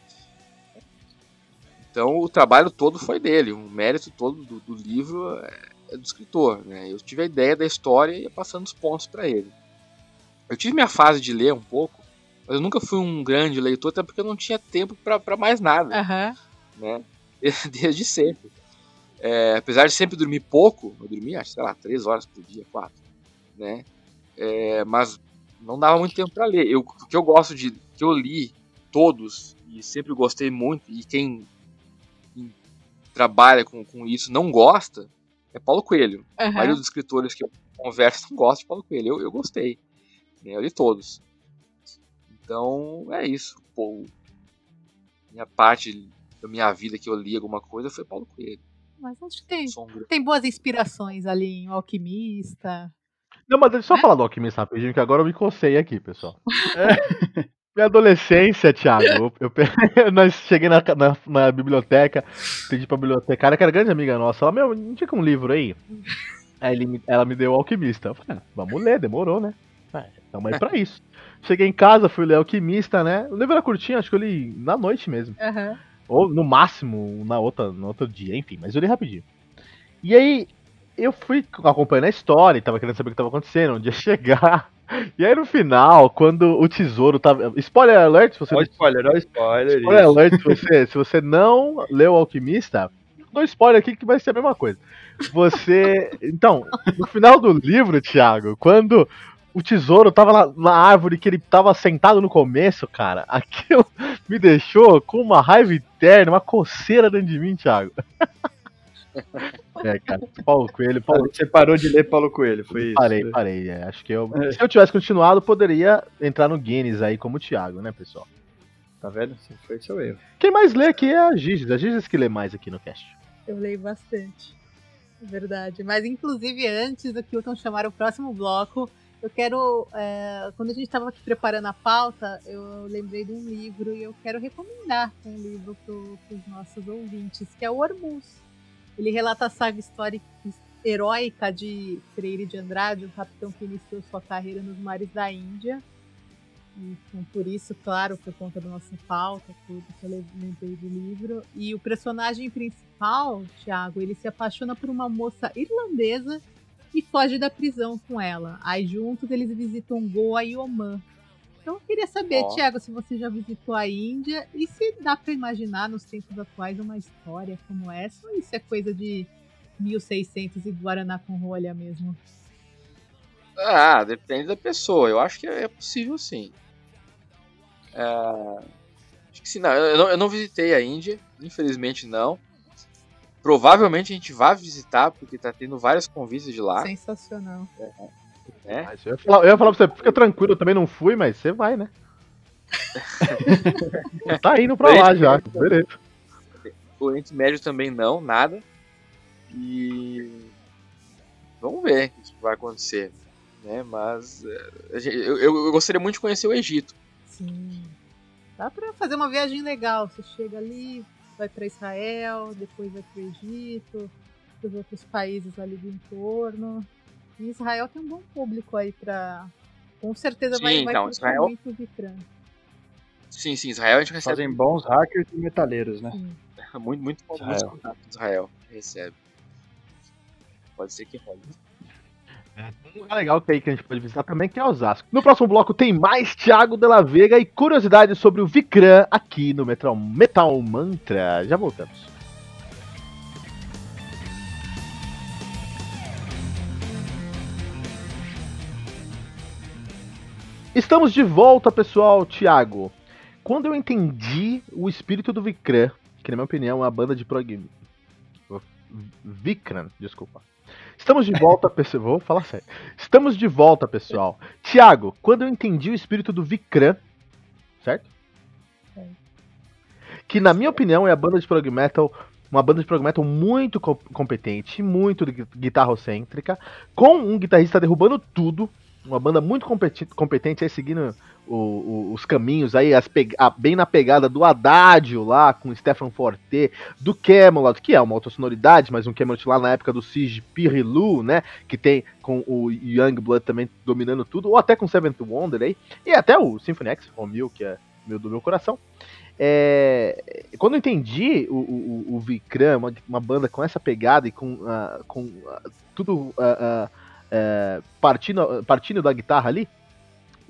Então o trabalho todo foi dele, o mérito todo do, do livro é do escritor, né? Eu tive a ideia da história e ia passando os pontos para ele. Eu tive minha fase de ler um pouco, mas eu nunca fui um grande leitor, até porque eu não tinha tempo para mais nada, uhum. né? Desde sempre. É, apesar de sempre dormir pouco, eu dormia, sei lá, três horas por dia, quatro, né? É, mas não dava muito tempo para ler. Eu, o que eu gosto de, que eu li todos e sempre gostei muito e quem trabalha com, com isso não gosta, é Paulo Coelho. Uhum. A maioria dos escritores que eu converso não gosta de Paulo Coelho. Eu, eu gostei. Né? Eu li todos. Então, é isso. Pô, minha parte da minha vida que eu li alguma coisa foi Paulo Coelho. Mas acho que tem, tem boas inspirações ali em Alquimista. Não, mas deixa eu só né? falar do Alquimista rapidinho, que agora eu me cocei aqui, pessoal. É. Minha adolescência, Thiago, eu, eu, nós cheguei na, na, na, biblioteca, pedi pra bibliotecária, que era grande amiga nossa, ela, meu, indica um livro aí. Aí ele, ela me deu o Alquimista. Eu falei, ah, vamos ler, demorou, né? Ah, tamo aí pra isso. Cheguei em casa, fui ler Alquimista, né? O livro era curtinho, acho que eu li na noite mesmo. Uhum. Ou no máximo na outra, no outro dia, enfim, mas eu li rapidinho. E aí, eu fui acompanhando a história, tava querendo saber o que tava acontecendo, onde ia chegar. E aí no final, quando o tesouro tava. Spoiler alert, se você. Olha spoiler, olha spoiler. Spoiler isso. alert, se você, se você não leu o Alquimista, dou spoiler aqui que vai ser a mesma coisa. Você. Então, no final do livro, Thiago, quando o tesouro tava na, na, árvore que ele tava sentado no começo, cara, aquilo me deixou com uma raiva eterna, uma coceira dentro de mim, Thiago. É, cara, Paulo Coelho. Paulo... Você parou de ler Paulo Coelho, foi isso? Parei, parei. É, acho que eu. É. Se eu tivesse continuado, poderia entrar no Guinness aí como o Thiago, né, pessoal? Tá vendo? Foi seu erro. Quem mais lê aqui é a Giges. A Giges que lê mais aqui no cast. Eu leio bastante. É verdade. Mas, inclusive, antes do Kilton chamar o próximo bloco, eu quero. É, quando a gente estava aqui preparando a pauta, eu lembrei de um livro e eu quero recomendar um livro para os nossos ouvintes, que é o Ormus ele relata a saga histórica heróica de Freire de Andrade, um capitão que iniciou sua carreira nos mares da Índia. Então, por isso, claro, por conta da nossa pauta, tudo que eu lembrei do livro. E o personagem principal, Tiago, ele se apaixona por uma moça irlandesa e foge da prisão com ela. Aí juntos eles visitam Goa e Oman, então eu queria saber, oh. Tiago, se você já visitou a Índia e se dá para imaginar nos tempos atuais uma história como essa, ou isso é coisa de 1600 e Guaraná com rolha mesmo? Ah, depende da pessoa. Eu acho que é possível sim. É... Acho que sim. Não, eu, não, eu não visitei a Índia, infelizmente não. Provavelmente a gente vai visitar, porque tá tendo vários convites de lá. Sensacional. É. é. Eu, ia falar, eu ia falar pra você, fica tranquilo, eu também não fui, mas você vai, né? tá indo pra lá já, beleza. O Oriente Médio também não, nada. E vamos ver o que vai acontecer. Né? Mas eh, eu, eu, gostaria muito de conhecer o Egito. Sim. Dá pra fazer uma viagem legal. Você chega ali, vai para Israel, depois vai para o Egito, os outros países ali do entorno. E Israel tem um bom público aí para. Com certeza sim, vai, vai então, Israel... muito Vitran. Sim, sim, Israel a gente recebe. Fazem bons hackers e metaleiros, né? Sim. muito, muito bom Israel. Israel recebe. Pode ser que role. É, um lugar legal que, aí que a gente pode visitar também, que é Osasco. No próximo bloco tem mais Thiago de la Vega e curiosidades sobre o Vikram aqui no Metal, Metal Mantra. Já voltamos. Estamos de volta, pessoal. Thiago, quando eu entendi o espírito do Vikram, que na minha opinião é uma banda de prog... Vikram, desculpa. Estamos de volta, pessoal. Vou falar sério. Estamos de volta, pessoal. Tiago, quando eu entendi o espírito do Vikram, certo? É. Que na minha opinião é a banda de prog metal, uma banda de prog metal muito competente, muito guitarrocêntrica, com um guitarrista derrubando tudo, uma banda muito competente aí seguindo o, o, os caminhos aí, as a, bem na pegada do Adágio lá, com Stefan Forte, do Camelot, que é uma autossonoridade, mas um Camelot lá na época do Siege Pirilu, né, que tem com o Youngblood também dominando tudo, ou até com Seventh Wonder aí, e até o Symphony X, Romeo, que é meu do meu coração. É, quando eu entendi o, o, o Vikram, uma, uma, banda com essa pegada e com, uh, com uh, tudo uh, partindo, partindo da guitarra ali,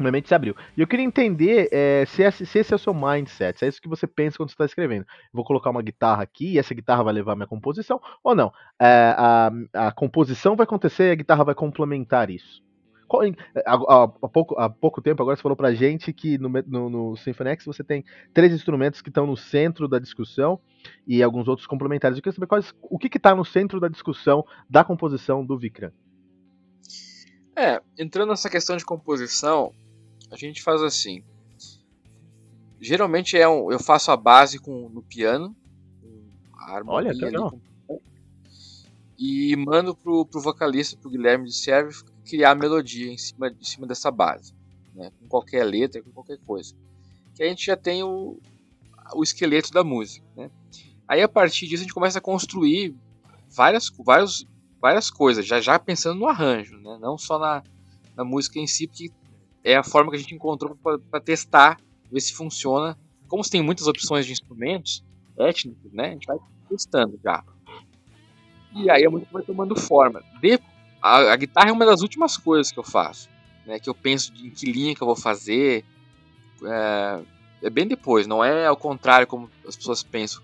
minha mente se abriu. E eu queria entender é, se, esse, se, esse, é o seu mindset, se é isso que você pensa quando você está escrevendo. Vou colocar uma guitarra aqui e essa guitarra vai levar a minha composição, ou não? É, a, a composição vai acontecer e a guitarra vai complementar isso. Há, há, pouco, há pouco tempo, agora você falou pra gente que no, no, no Symphony X você tem três instrumentos que estão no centro da discussão e alguns outros complementares. Eu queria saber quais, o que está no centro da discussão da composição do Vikram. É, entrando nessa questão de composição, a gente faz assim. Geralmente é um, eu faço a base com no piano, a harmonia Olha, legal. e mando pro, pro vocalista, pro Guilherme de Serve, criar a melodia em cima, em cima dessa base, né? com qualquer letra, com qualquer coisa. Que a gente já tem o, o esqueleto da música. Né? Aí a partir disso a gente começa a construir várias, vários, várias coisas, já, já pensando no arranjo, né? não só na, na música em si, porque é a forma que a gente encontrou para testar, ver se funciona. Como tem muitas opções de instrumentos étnicos, né? A gente vai testando já. E aí a música vai tomando forma. De, a, a, guitarra é uma das últimas coisas que eu faço, né? Que eu penso em que linha que eu vou fazer. É, é bem depois, não é ao contrário como as pessoas pensam.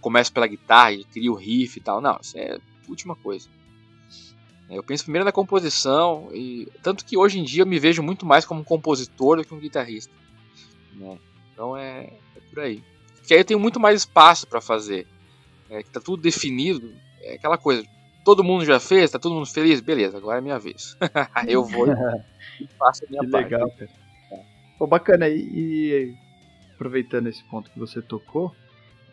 Começa pela guitarra e cria o riff e tal. Não, isso é a última coisa. Eu penso primeiro na composição, e tanto que hoje em dia eu me vejo muito mais como um compositor do que um guitarrista. Né? Então é, é, por aí. Porque aí eu tenho muito mais espaço para fazer. É, tá tudo definido. É aquela coisa. Todo mundo já fez, tá todo mundo feliz? Beleza, agora é minha vez. eu vou e faço a minha que parte. legal, cara. Pô, bacana. E, e, aproveitando esse ponto que você tocou,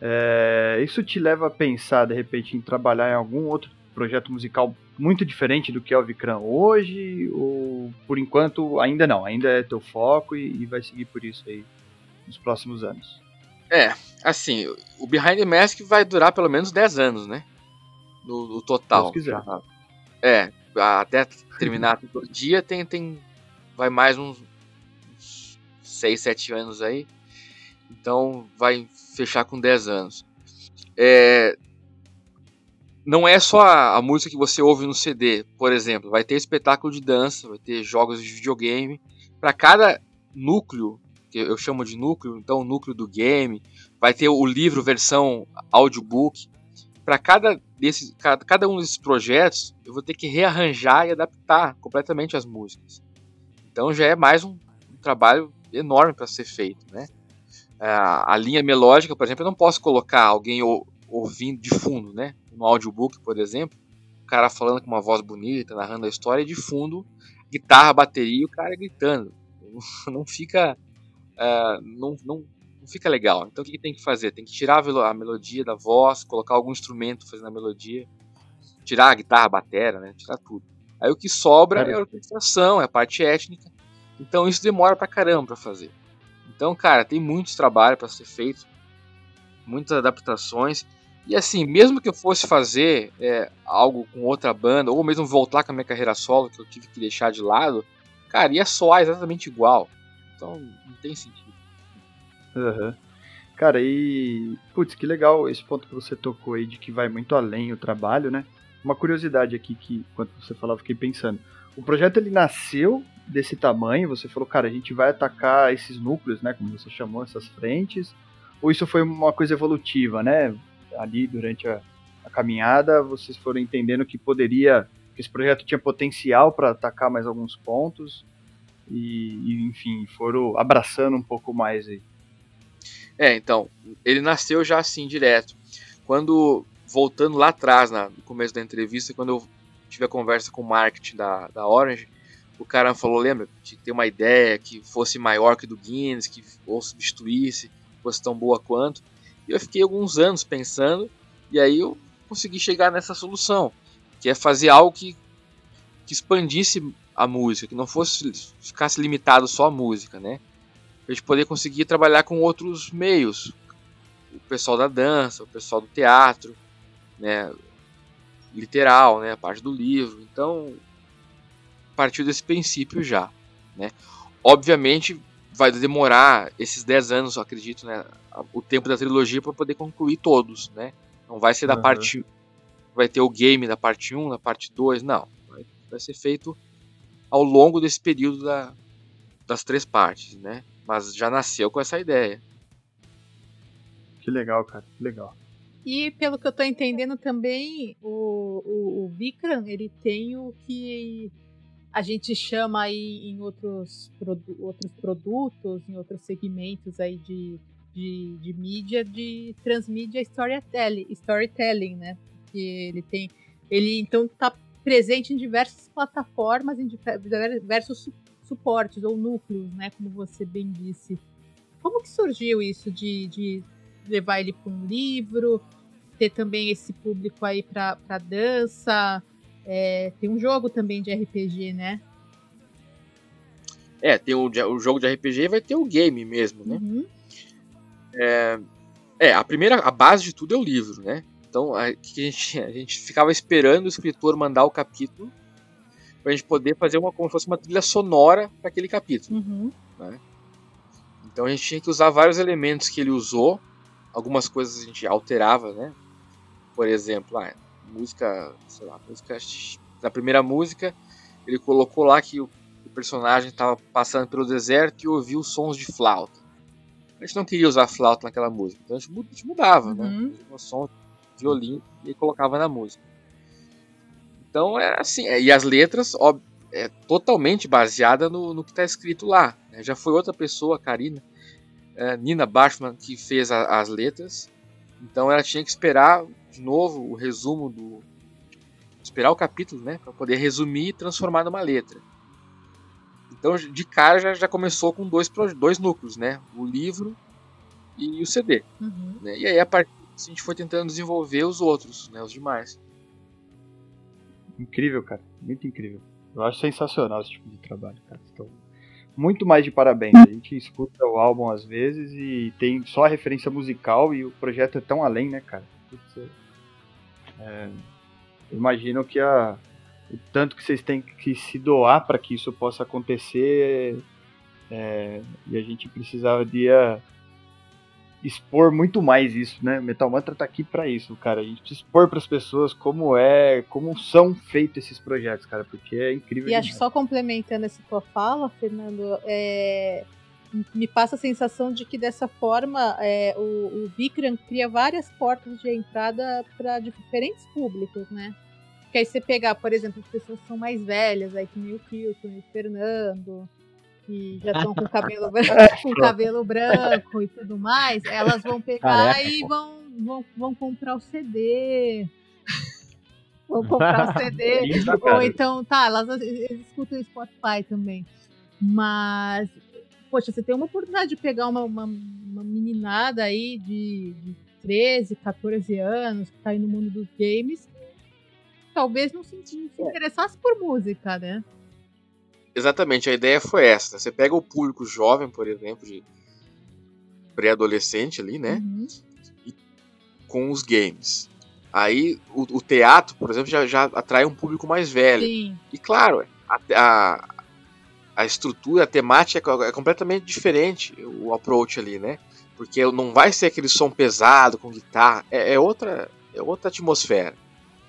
é, isso te leva a pensar, de repente, em trabalhar em algum outro projeto musical muito diferente do que é o Vikram hoje? Ou por enquanto ainda não? Ainda é teu foco e, e vai seguir por isso aí nos próximos anos? É, assim, o Behind the Mask vai durar pelo menos 10 anos, né? No, no total. Se quiser. É, até terminar o dia tem, tem. Vai mais uns, uns 6, 7 anos aí. Então vai fechar com 10 anos. É, não é só a, a, música que você ouve no CD, por exemplo, vai ter espetáculo de dança, vai ter jogos de videogame. Para cada núcleo, que eu chamo de núcleo, então o núcleo do game, vai ter o livro versão audiobook. para cada desses, cada, cada um desses projetos, eu vou ter que rearranjar e adaptar completamente as músicas. Então já é mais um, um trabalho enorme para ser feito, né? A, linha melódica, por exemplo, eu não posso colocar alguém ou, ouvindo de fundo, né? No audiobook, por exemplo, o cara falando com uma voz bonita, narrando a história, e de fundo, guitarra, bateria e o cara gritando. Não fica. Uh, não, não, não fica legal. Então o que, tem que fazer? Tem que tirar a melodia da voz, colocar algum instrumento fazendo a melodia, tirar a guitarra, a batera, né? Tirar tudo. Aí o que sobra é a orquestração, é a parte étnica. Então isso demora pra caramba pra fazer. Então, cara, tem muitos trabalhos para ser feito, muitas adaptações. E assim, mesmo que eu fosse fazer é, algo com outra banda, ou mesmo voltar com a minha carreira solo, que eu tive que deixar de lado, cara, ia soar exatamente igual. Então, não tem sentido. Uhum. Cara, e. Putz, que legal esse ponto que você tocou aí de que vai muito além o trabalho, né? Uma curiosidade aqui que, quando você falava, fiquei pensando. O projeto ele nasceu desse tamanho, você falou, cara, a gente vai atacar esses núcleos, né? Como você chamou, essas frentes. Ou isso foi uma coisa evolutiva, né? Ali durante a, a caminhada, vocês foram entendendo que poderia, que esse projeto tinha potencial para atacar mais alguns pontos e, e, enfim, foram abraçando um pouco mais aí. É, então, ele nasceu já assim, direto. Quando, voltando lá atrás, na, no começo da entrevista, quando eu tive a conversa com o marketing da, da Orange, o cara falou, lembra, de ter uma ideia que fosse maior que do Guinness, que ou substituísse, fosse tão boa quanto. E eu fiquei alguns anos pensando, e aí eu consegui chegar nessa solução, que é fazer algo que, que expandisse a música, que não fosse ficasse limitado só à música, né? A gente poder conseguir trabalhar com outros meios, o pessoal da dança, o pessoal do teatro, né? Literal, né? A parte do livro. Então, partiu desse princípio já, né? Obviamente, vai demorar esses 10 anos, acredito, né? O tempo da trilogia para poder concluir todos, né? Não vai ser da uhum. parte. Vai ter o game da parte 1, da parte 2, não. Vai, vai ser feito ao longo desse período da, das três partes, né? Mas já nasceu com essa ideia. Que legal, cara, que legal. E pelo que eu tô entendendo também, o, o, o Vikram, ele tem o que a gente chama aí em outros, outros produtos, em outros segmentos aí de, de, de mídia, de transmídia storytelling, storytelling, né? Porque ele tem. Ele então está presente em diversas plataformas, em diversos su suportes ou núcleos, né? Como você bem disse. Como que surgiu isso de, de levar ele para um livro, ter também esse público aí para dança? É, tem um jogo também de RPG, né? É, tem o, o jogo de RPG e vai ter o game mesmo, né? Uhum. É, é, a primeira, a base de tudo é o livro, né? Então a, a, gente, a gente ficava esperando o escritor mandar o capítulo pra gente poder fazer uma como se fosse uma trilha sonora para aquele capítulo. Uhum. Né? Então a gente tinha que usar vários elementos que ele usou, algumas coisas a gente alterava, né? Por exemplo, ah, música, sei lá, música na primeira música, ele colocou lá que o, o personagem estava passando pelo deserto e ouviu sons de flauta. A gente não queria usar flauta naquela música, então a gente mudava, né? uhum. né? O som de violino e colocava na música. Então é assim, é, e as letras, ó, é totalmente baseada no, no que está escrito lá. Né? Já foi outra pessoa, a Karina, é, Nina Bachmann, que fez a, as letras. Então ela tinha que esperar de novo o resumo do. Esperar o capítulo, né? Para poder resumir e transformar numa letra. Então, de cara, já, já começou com dois, dois núcleos, né? O livro e o CD. Uhum. Né? E aí, a partir disso, a gente foi tentando desenvolver os outros, né? Os demais. Incrível, cara. Muito incrível. Eu acho sensacional esse tipo de trabalho, cara. Então, muito mais de parabéns. A gente escuta o álbum às vezes e tem só a referência musical e o projeto é tão além, né, cara? Putz, é, imagino que a, o tanto que vocês têm que se doar para que isso possa acontecer é, e a gente precisava de uh, expor muito mais isso, né? Metal Mantra tá aqui para isso, cara. A gente precisa expor para as pessoas como é, como são feitos esses projetos, cara, porque é incrível. E demais. acho que só complementando essa tua fala, Fernando, é, me passa a sensação de que dessa forma é, o, o Vikram cria várias portas de entrada para diferentes públicos, né? Que aí você pegar, por exemplo, as pessoas que são mais velhas, aí que nem o Kilton e o Fernando, que já estão com cabelo branco, com cabelo branco e tudo mais, elas vão pegar Careca, e vão, vão, vão comprar o CD. vão comprar o CD. ou então, tá, elas, elas escutam o Spotify também. Mas, poxa, você tem uma oportunidade de pegar uma, uma, uma meninada aí de, de 13, 14 anos, que tá aí no mundo dos games, talvez não se, não se é. interessasse por música, né? Exatamente, a ideia foi essa. Né? Você pega o público jovem, por exemplo, de pré-adolescente ali, né? Uhum. E, com os games. Aí o, o, teatro, por exemplo, já, já atrai um público mais velho. Sim. E claro, a, a, a estrutura, a temática é, é completamente diferente, o approach ali, né? Porque não vai ser aquele som pesado com guitarra, é, é outra, é outra atmosfera.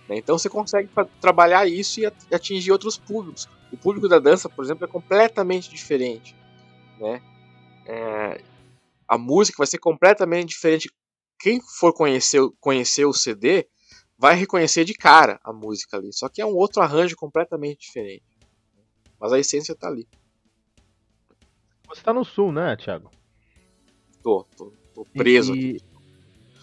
Né? Então você consegue trabalhar isso e atingir outros públicos. O público da dança, por exemplo, é completamente diferente. Né? É, a música vai ser completamente diferente. Quem for conhecer, conhecer o CD vai reconhecer de cara a música ali. Só que é um outro arranjo completamente diferente. Mas a essência está ali. Você está no sul, né, Thiago? Tô, tô, tô preso e... aqui.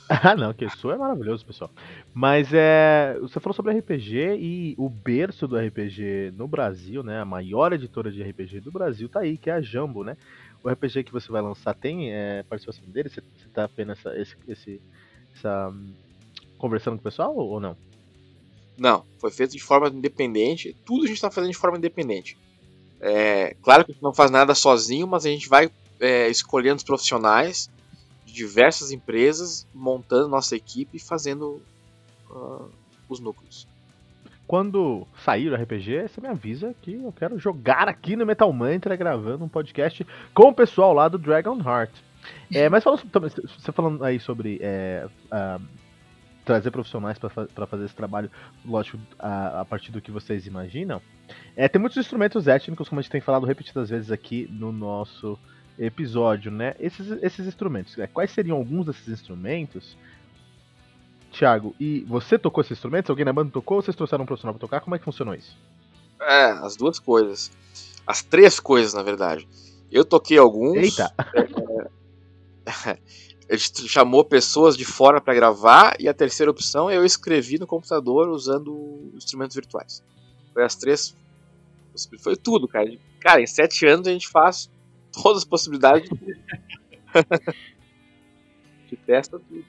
Ah, não, que isso é maravilhoso, pessoal. Mas é. Você falou sobre RPG e o berço do RPG no Brasil, né? A maior editora de RPG do Brasil tá aí, que é a Jambo, né? O RPG que você vai lançar tem é, participação dele? Você, você tá apenas essa, esse, esse, essa, conversando com o pessoal ou não? Não, foi feito de forma independente. Tudo a gente está fazendo de forma independente. É, claro que a gente não faz nada sozinho, mas a gente vai é, escolhendo os profissionais de diversas empresas, montando nossa equipe e fazendo uh, os núcleos. Quando sair o RPG, você me avisa que eu quero jogar aqui no Metal Mantra gravando um podcast com o pessoal lá do Dragon Heart. É, mas falando, você falando aí sobre é, uh, trazer profissionais para fazer esse trabalho, lógico, a, a, partir do que vocês imaginam. É, tem muitos instrumentos étnicos, como a gente tem falado repetidas vezes aqui no nosso episódio, né? Esses, esses instrumentos, né? quais seriam alguns desses instrumentos? Thiago, e você tocou esses instrumentos? Alguém na banda tocou ou vocês trouxeram um profissional para tocar? Como é que funcionou isso? É, as duas coisas. As três coisas, na verdade. Eu toquei alguns. Eita! É, a gente chamou pessoas de fora para gravar e a terceira opção eu escrevi no computador usando instrumentos virtuais. Foi as três. Foi tudo, cara. Cara, em sete anos a gente faz todas as possibilidades. de testa tudo.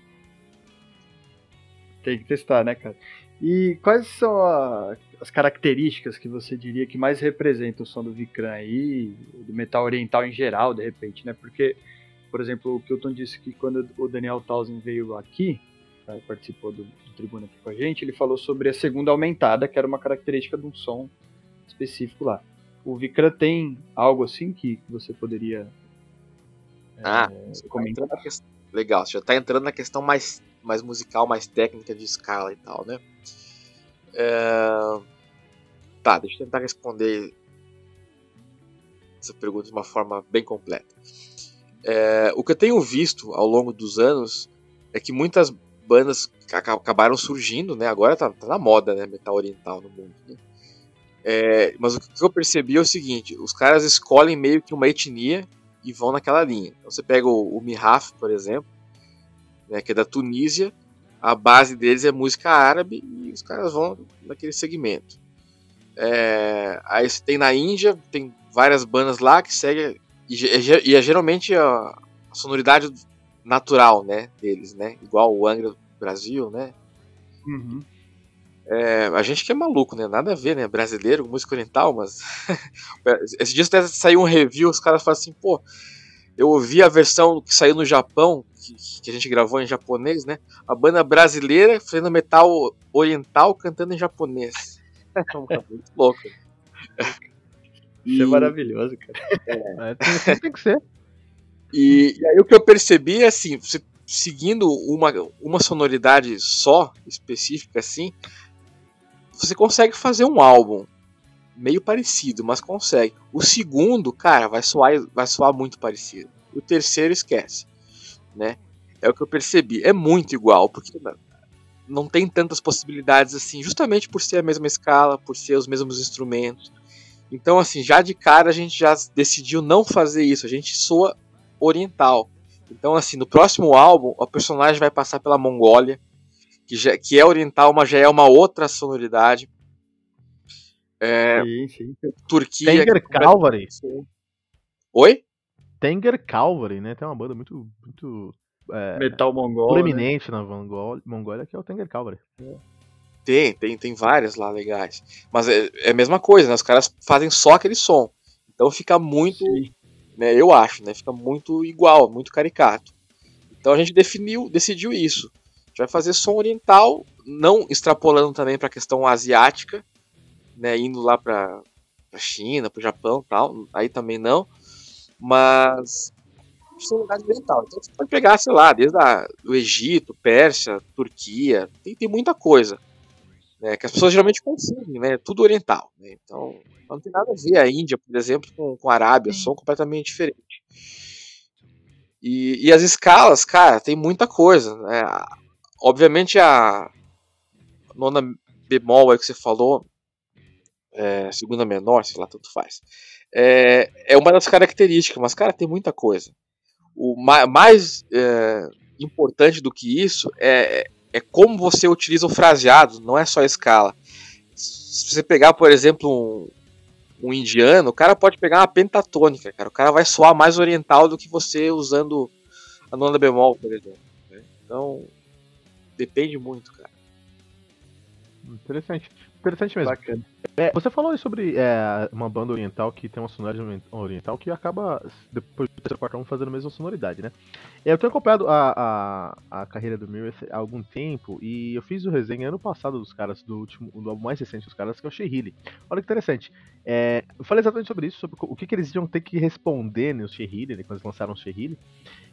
Tem que testar, né, cara? E quais são a, as características que você diria que mais representam o som do Vikram aí, do metal oriental em geral, de repente, né? Porque, por exemplo, o Kilton disse que quando o Daniel Townsend veio aqui, tá, participou do, do Tribuna aqui com a gente, ele falou sobre a segunda aumentada, que era uma característica de um som específico lá. O Vikram tem algo assim que você poderia ah, é, comentar? Tá questão... Legal, você já está entrando na questão mais, mais musical, mais técnica de escala e tal, né? É... Tá, deixa eu tentar responder essa pergunta de uma forma bem completa. É, o que eu tenho visto ao longo dos anos é que muitas bandas acabaram surgindo, né? Agora tá, tá na moda, né? Metal oriental no mundo. Né? É, mas o que eu percebi é o seguinte: os caras escolhem meio que uma etnia e vão naquela linha. Então, você pega o, o Mihaf, por exemplo, né, que é da Tunísia, a base deles é música árabe e os caras vão naquele segmento. É, aí você tem na Índia, tem várias bandas lá que seguem. E, e é geralmente a, a, sonoridade natural né, deles, né? Igual o Angra do Brasil, né? Uhum. É, a gente que é maluco, né? Nada a ver, né? Brasileiro, música oriental, mas. Esse dia até saiu um review, os caras falam assim, pô, eu ouvi a versão que saiu no Japão, que, que, a gente gravou em japonês, né? A banda brasileira fazendo metal oriental cantando em japonês. É muito louco. Isso é maravilhoso, cara. É. É, tem que ser. E, e, aí o que eu percebi é assim, você, seguindo uma, uma sonoridade só, específica assim, você consegue fazer um álbum. meio parecido, mas consegue. O segundo, cara, vai soar, vai soar muito parecido. O terceiro esquece, né? É o que eu percebi. É muito igual, porque não tem tantas possibilidades assim, justamente por ser a mesma escala, por ser os mesmos instrumentos. Então, assim, já de cara a gente já decidiu não fazer isso. A gente soa oriental. Então, assim, no próximo álbum, o personagem vai passar pela Mongólia, que, já, que é oriental, mas já é uma outra sonoridade. É, sim, sim. Turquia. Tenger Calvary. Oi? Tenger Calvary, né? Tem uma banda muito, muito é, Metal Mongol. Proeminente né? na Mongólia, Mongólia, que é o Tenger Calvary. Tem, tem, tem várias lá legais. Mas é, é, a mesma coisa, né? Os caras fazem só aquele som. Então fica muito. Né, eu acho, né? Fica muito igual, muito caricato. Então a gente definiu, decidiu isso. Gente vai fazer som oriental, não extrapolando também para a questão asiática, né? Indo lá para a China, para o Japão tal. Aí também não. Mas sonoridade oriental. Então você pode pegar, sei lá, desde a, o Egito, Pérsia, Turquia, tem, tem muita coisa. Né, que as pessoas geralmente confundem, né? Tudo oriental. Né, então, não tem nada a ver a Índia, por exemplo, com, com a Arábia, são completamente diferentes. E, e as escalas, cara, tem muita coisa. Né? Obviamente a nona bemol aí que você falou, é, segunda menor, sei lá, tanto faz. É, é uma das características, mas, cara, tem muita coisa o mais é, importante do que isso é, é como você utiliza o fraseado, não é só a escala. Se você pegar, por exemplo, um, um indiano, o cara pode pegar uma pentatônica, cara. O cara vai soar mais oriental do que você usando a nona bemol, por exemplo. Né? Então, depende muito, cara. Interessante. Interessante mesmo. É, você falou sobre é, uma banda oriental que tem uma sonoridade oriental que acaba, depois do terceiro quarto fazendo a mesma sonoridade, né? Eu tenho acompanhado a, a, a carreira do Mirror há algum tempo e eu fiz o resenha ano passado dos caras, do último, do álbum mais recente dos caras, que é o Shehili. Olha que interessante. É, eu falei exatamente sobre isso, sobre o que, que eles iam ter que responder no Shehili, né, quando eles lançaram o Shehili.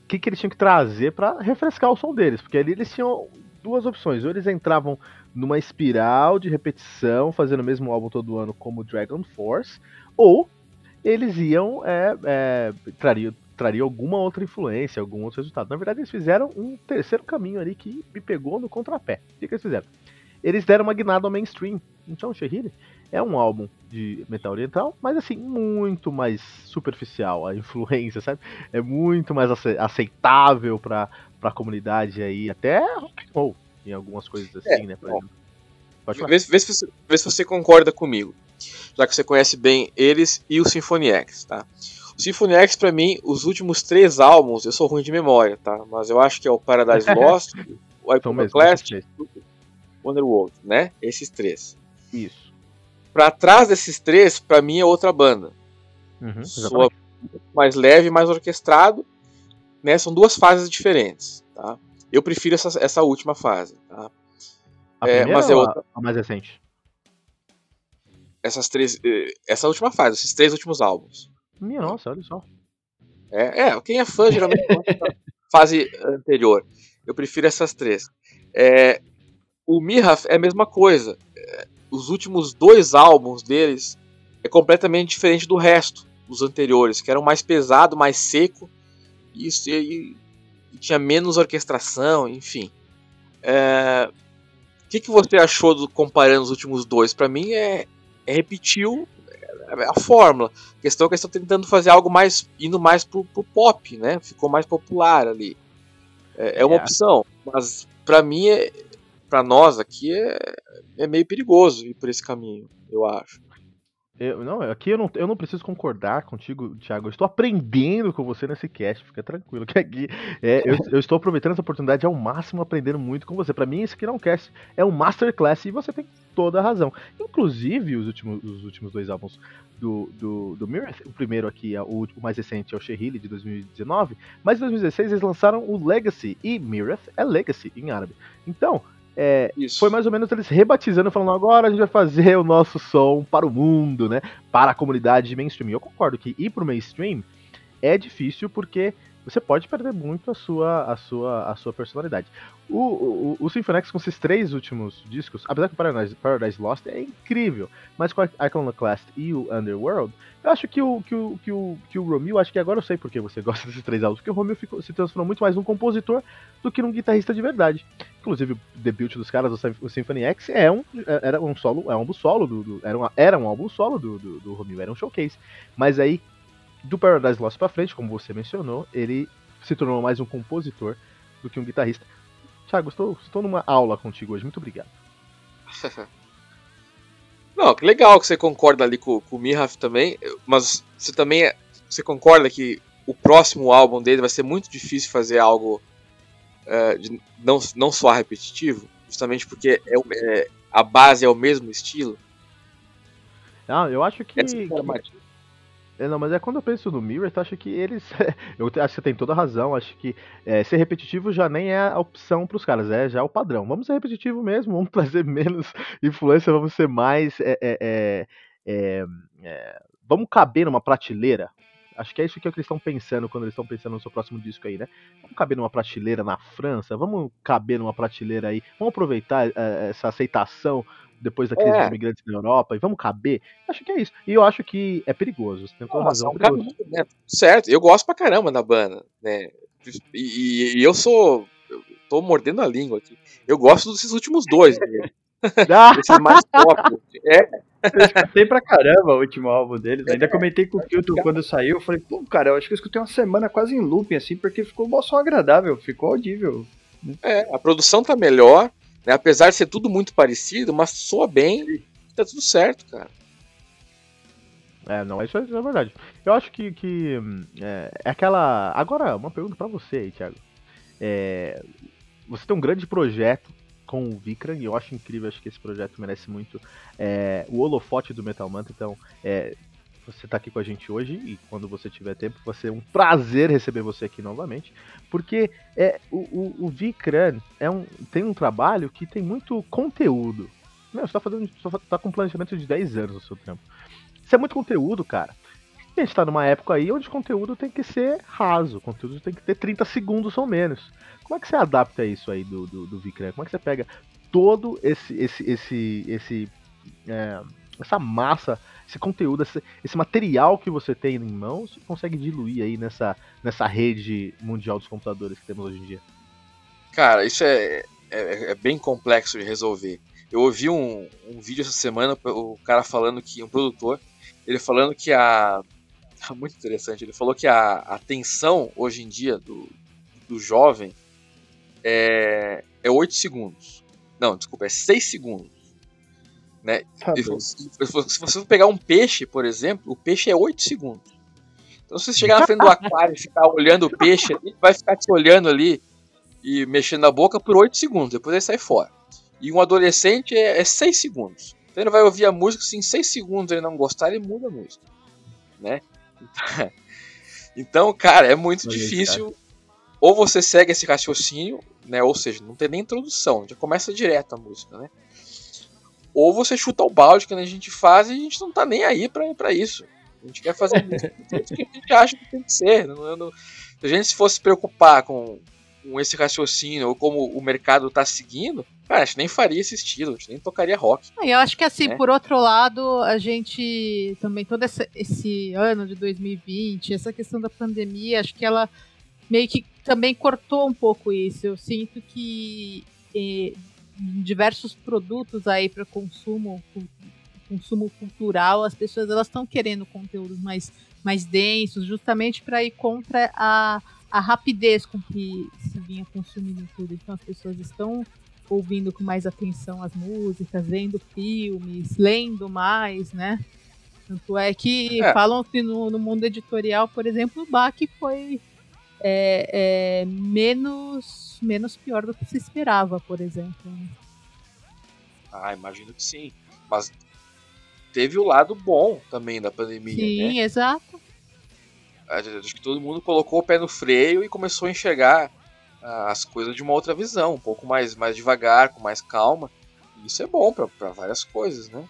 O que, que eles tinham que trazer para refrescar o som deles, porque ali eles tinham duas opções. Ou eles entravam numa espiral de repetição, fazendo o mesmo álbum todo ano como Dragon Force, ou eles iam é, é, trariam, traria alguma outra influência, algum outro resultado. Na verdade, eles fizeram um terceiro caminho ali que me pegou no contrapé. O que, que eles fizeram? Eles deram uma guinada ao mainstream. Então, Shehiri é um álbum de metal oriental, mas assim, muito mais superficial a influência, sabe? É muito mais aceitável para a comunidade aí, até rock and roll, em algumas coisas assim, é, né? Por Vê, vê, se você, vê se você concorda comigo, já que você conhece bem eles e o Symphony X, tá? O Symphony X, pra mim, os últimos três álbuns, eu sou ruim de memória, tá? Mas eu acho que é o Paradise Lost, o Iconoclast Wonderworld, né? Esses três. Isso. Pra trás desses três, pra mim é outra banda. Uhum, mais leve, mais orquestrado. Né? São duas fases diferentes. Tá? Eu prefiro essa, essa última fase. Tá? A é, mas é outra... a mais recente? Essas três. Eh, essa última fase, esses três últimos álbuns. Minha nossa, olha só. É, é quem é fã geralmente fase anterior. Eu prefiro essas três. É, o Miraf é a mesma coisa. É, os últimos dois álbuns deles é completamente diferente do resto, dos anteriores, que eram mais pesado, mais seco e, e, e tinha menos orquestração, enfim. É, o que, que você achou do, comparando os últimos dois? Para mim é, é repetir é, a fórmula. A questão é que eles estão tentando fazer algo mais indo mais pro, pro pop, né? Ficou mais popular ali. É, é uma é. opção, mas para mim é, para nós aqui é, é meio perigoso ir por esse caminho, eu acho. Eu, não, aqui eu não, eu não preciso concordar contigo, Thiago. Eu estou aprendendo com você nesse cast, fica tranquilo. Que aqui é, eu, eu, estou aproveitando essa oportunidade ao máximo, aprendendo muito com você. Para mim, esse aqui não é um cast, é um masterclass e você tem toda a razão. Inclusive, os últimos, os últimos dois álbuns do, do, do Mirror, o primeiro aqui, é o último mais recente, é o Shehili de 2019, mas em 2016 eles lançaram o Legacy e Mirror é Legacy em árabe. Então, é, foi mais ou menos eles rebatizando, falando agora a gente vai fazer o nosso som para o mundo, né? Para a comunidade mainstream. Eu concordo que ir para o mainstream é difícil porque você pode perder muito a sua, a sua, a sua personalidade. O, o, o Symphony X com esses três últimos discos, apesar que o Paradise, Paradise Lost é incrível, mas com a Iconoclast e o Underworld, eu acho que o, que o, que o, que o Romeo, acho que agora eu sei porque você gosta desses três álbuns, porque o Romeo ficou, se transformou muito mais num compositor do que num guitarrista de verdade. Inclusive, o debut dos caras, o Symphony X, é um, é, era um solo, é um álbum solo do, do era, uma, era um álbum solo do, do, do Romeo, era um showcase. Mas aí do Paradise Lost pra frente, como você mencionou, ele se tornou mais um compositor do que um guitarrista. Thiago, estou, estou numa aula contigo hoje, muito obrigado. Não, que legal que você concorda ali com, com o Mihaf também, mas você também você concorda que o próximo álbum dele vai ser muito difícil fazer algo é, de, não, não só repetitivo, justamente porque é, é, a base é o mesmo estilo? Não, eu acho que. que é, não, mas é quando eu penso no Mirror, eu acho que eles. eu acho que você tem toda a razão. Acho que é, ser repetitivo já nem é a opção para os caras, é já o padrão. Vamos ser repetitivo mesmo, vamos trazer menos influência, vamos ser mais. É, é, é, é vamos caber numa prateleira. Acho que é isso que, é que eles estão pensando quando eles estão pensando no seu próximo disco aí, né? Vamos caber numa prateleira na França, vamos caber numa prateleira aí, vamos aproveitar essa aceitação depois da crise é. dos imigrantes na Europa, e vamos caber. Acho que é isso. E eu acho que é perigoso. Você tem toda razão. É perigoso. Né? Certo, eu gosto pra caramba da banda, né? E, e, eu sou. Eu tô mordendo a língua aqui. Eu gosto desses últimos dois. Né? Esses mais top. É. Eu escutei pra caramba o último álbum deles. Ainda comentei com o Kilton quando saiu. Eu falei, pô, cara, eu acho que eu escutei uma semana quase em looping, assim, porque ficou um som agradável, ficou audível. É, a produção tá melhor. Né? Apesar de ser tudo muito parecido, mas soa bem, tá tudo certo, cara. É, não, isso é, isso é verdade. Eu acho que, que é, é, aquela. Agora, uma pergunta para você aí, Thiago. É, você tem um grande projeto com o Vikram e eu acho incrível, acho que esse projeto merece muito é, o holofote do Metal Mantra. Então, é, você está aqui com a gente hoje e quando você tiver tempo vai ser um prazer receber você aqui novamente, porque é o, o, o Vikran é um, tem um trabalho que tem muito conteúdo. Meu, você está fazendo, você tá com um planejamento de 10 anos no seu tempo. Isso é muito conteúdo, cara. E a gente está numa época aí onde o conteúdo tem que ser raso, o conteúdo tem que ter 30 segundos ou menos. Como é que você adapta isso aí do, do, do Vikran? Como é que você pega todo esse esse esse esse é, essa massa esse conteúdo, esse, esse, material que você tem em mãos, consegue diluir aí nessa, nessa rede mundial dos computadores que temos hoje em dia? Cara, isso é, é, é bem complexo de resolver. Eu ouvi um, um vídeo essa semana, o cara falando que, um produtor, ele falando que a. Muito interessante, ele falou que a atenção hoje em dia do, do jovem é, é 8 segundos. Não, desculpa, é 6 segundos. Né? Tá se, se você pegar um peixe, por exemplo, o peixe é 8 segundos. Então, se você chegar na frente do aquário e ficar olhando o peixe, ele vai ficar te olhando ali e mexendo a boca por 8 segundos, depois ele sai fora. E um adolescente é, é 6 segundos. Então ele vai ouvir a música, se em 6 segundos ele não gostar, ele muda a música. Né? Então, cara, é muito Olha difícil. Ou você segue esse raciocínio, né? Ou seja, não tem nem introdução, já começa direto a música, né? ou você chuta o balde que a gente faz e a gente não tá nem aí para isso. A gente quer fazer jeito que a gente acha que tem que ser. Não, não, se a gente se fosse preocupar com, com esse raciocínio ou como o mercado tá seguindo, cara, a gente nem faria esse estilo, a gente nem tocaria rock. Ah, eu acho que assim, né? por outro lado, a gente também, todo esse, esse ano de 2020, essa questão da pandemia, acho que ela meio que também cortou um pouco isso. Eu sinto que eh, diversos produtos aí para consumo, consumo cultural, as pessoas elas estão querendo conteúdos mais, mais densos, justamente para ir contra a, a rapidez com que se vinha consumindo tudo. Então as pessoas estão ouvindo com mais atenção as músicas, vendo filmes, lendo mais, né? Tanto é que é. falam que no, no, mundo editorial, por exemplo, o Bach foi é, é, menos, menos pior do que se esperava, por exemplo. Né? Ah, imagino que sim. Mas teve o lado bom também da pandemia. Sim, né? exato. Acho que todo mundo colocou o pé no freio e começou a enxergar ah, as coisas de uma outra visão, um pouco mais, mais devagar, com mais calma. E isso é bom para várias coisas, né?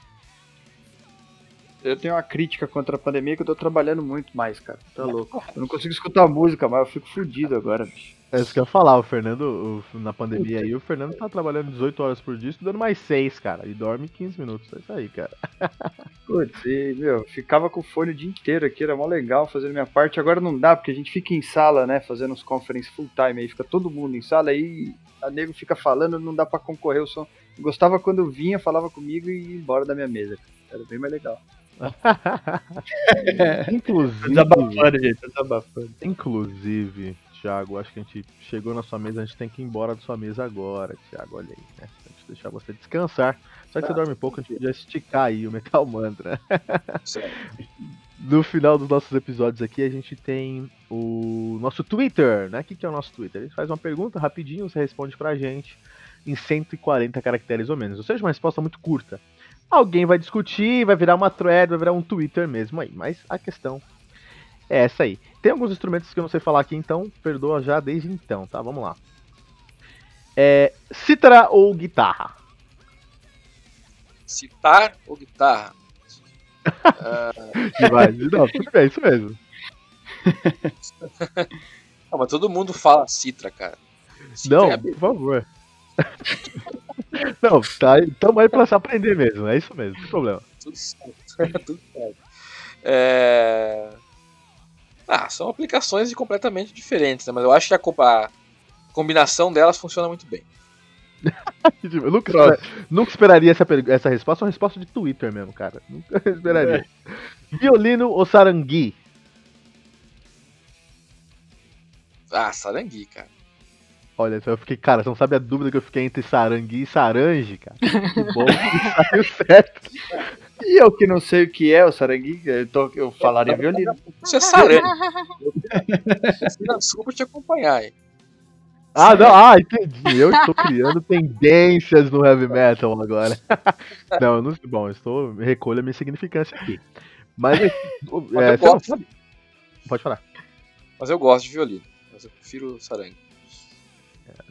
eu tenho uma crítica contra a pandemia que eu tô trabalhando muito mais, cara. Tá louco. Eu não consigo escutar música, mas eu fico fudido agora, bicho. É isso que eu ia falar, o Fernando, o, na pandemia aí, o Fernando tá trabalhando 18 horas por dia, estudando mais 6, cara, e dorme 15 minutos. É isso aí, cara. Putz, e, meu, ficava com o fone o dia inteiro aqui, era mó legal fazendo minha parte. Agora não dá, porque a gente fica em sala, né, fazendo os conferências full time aí, fica todo mundo em sala aí, a nego fica falando, não dá para concorrer o som. Eu gostava quando vinha, falava comigo e ia embora da minha mesa. Era bem mais legal. Inclusive. Desabafando, gente, desabafando. Inclusive, Thiago, acho que a gente chegou na sua mesa, a gente tem que ir embora da sua mesa agora, Thiago, olha aí, né? A gente deixar você descansar. Só que você dorme pouco, a gente podia esticar aí o Metal Mantra. no final dos nossos episódios aqui, a gente tem o nosso Twitter, né? O que, que é o nosso Twitter? A gente faz uma pergunta rapidinho, você responde pra gente em 140 caracteres ou menos. Ou seja, uma resposta muito curta. Alguém vai discutir, vai virar uma thread, vai virar um Twitter mesmo aí. Mas a questão é essa aí. Tem alguns instrumentos que eu não sei falar aqui, então perdoa já desde então, tá? Vamos lá. É, cítara ou guitarra? Citar ou guitarra? uh... Vai, não, tudo bem, isso mesmo. não, mas todo mundo fala citra, cara. Citra não, é por favor. não, tá, estamos aí pra se aprender mesmo, é isso mesmo, não tem problema. Tudo certo, tudo certo. É... Ah, são aplicações completamente diferentes, né? Mas eu acho que a, a combinação delas funciona muito bem. Tipo, eu nunca, nunca esperaria essa, essa resposta, uma resposta de Twitter mesmo, cara. Nunca esperaria. É. Violino ou sarangui? Ah, sarangui, cara. Olha, eu fiquei, cara, você não sabe a dúvida que eu fiquei entre sarangui e sarange, cara. Que bom que saiu certo. E eu que não sei o que é o sarangui, eu, tô, eu falaria violino. Isso é sarangue. Desculpa te acompanhar, hein. Ah, não, ah, entendi. Eu estou criando tendências no heavy metal agora. não, eu não, bom, eu estou recolho a minha significância aqui. Mas, é, Mas é, gosto... não... pode falar. Mas eu gosto de violino. Mas eu prefiro sarangue.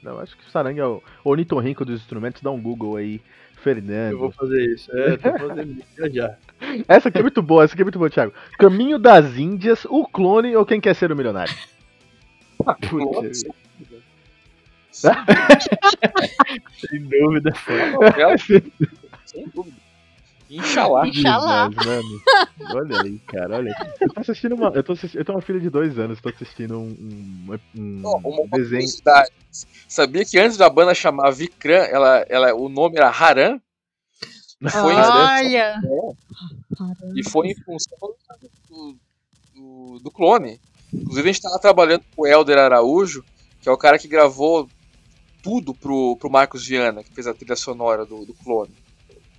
É, não, acho que o sarangue é o ornitorrinco dos instrumentos. Dá um Google aí Fernando. Eu vou fazer isso. É, tô fazendo isso já. Essa aqui é muito boa, essa aqui é muito boa, Thiago. Caminho das Índias, o clone ou quem quer ser o milionário? Ah, Putz. Sem dúvida. Sem dúvida. Inxalá. Inxalá. Mano, olha aí, cara, olha aí. Eu tô assistindo uma. Eu, tô assistindo, eu tenho uma filha de dois anos, tô assistindo um, um, um oh, uma desenho. Sabia que antes da banda chamar Vikram, ela, ela, o nome era Haran? E foi olha! Em, e foi em função do, do, do, clone. Inclusive, a gente tava trabalhando com o Helder Araújo, que é o cara que gravou tudo pro, pro Marcos Viana, que fez a trilha sonora do, do clone.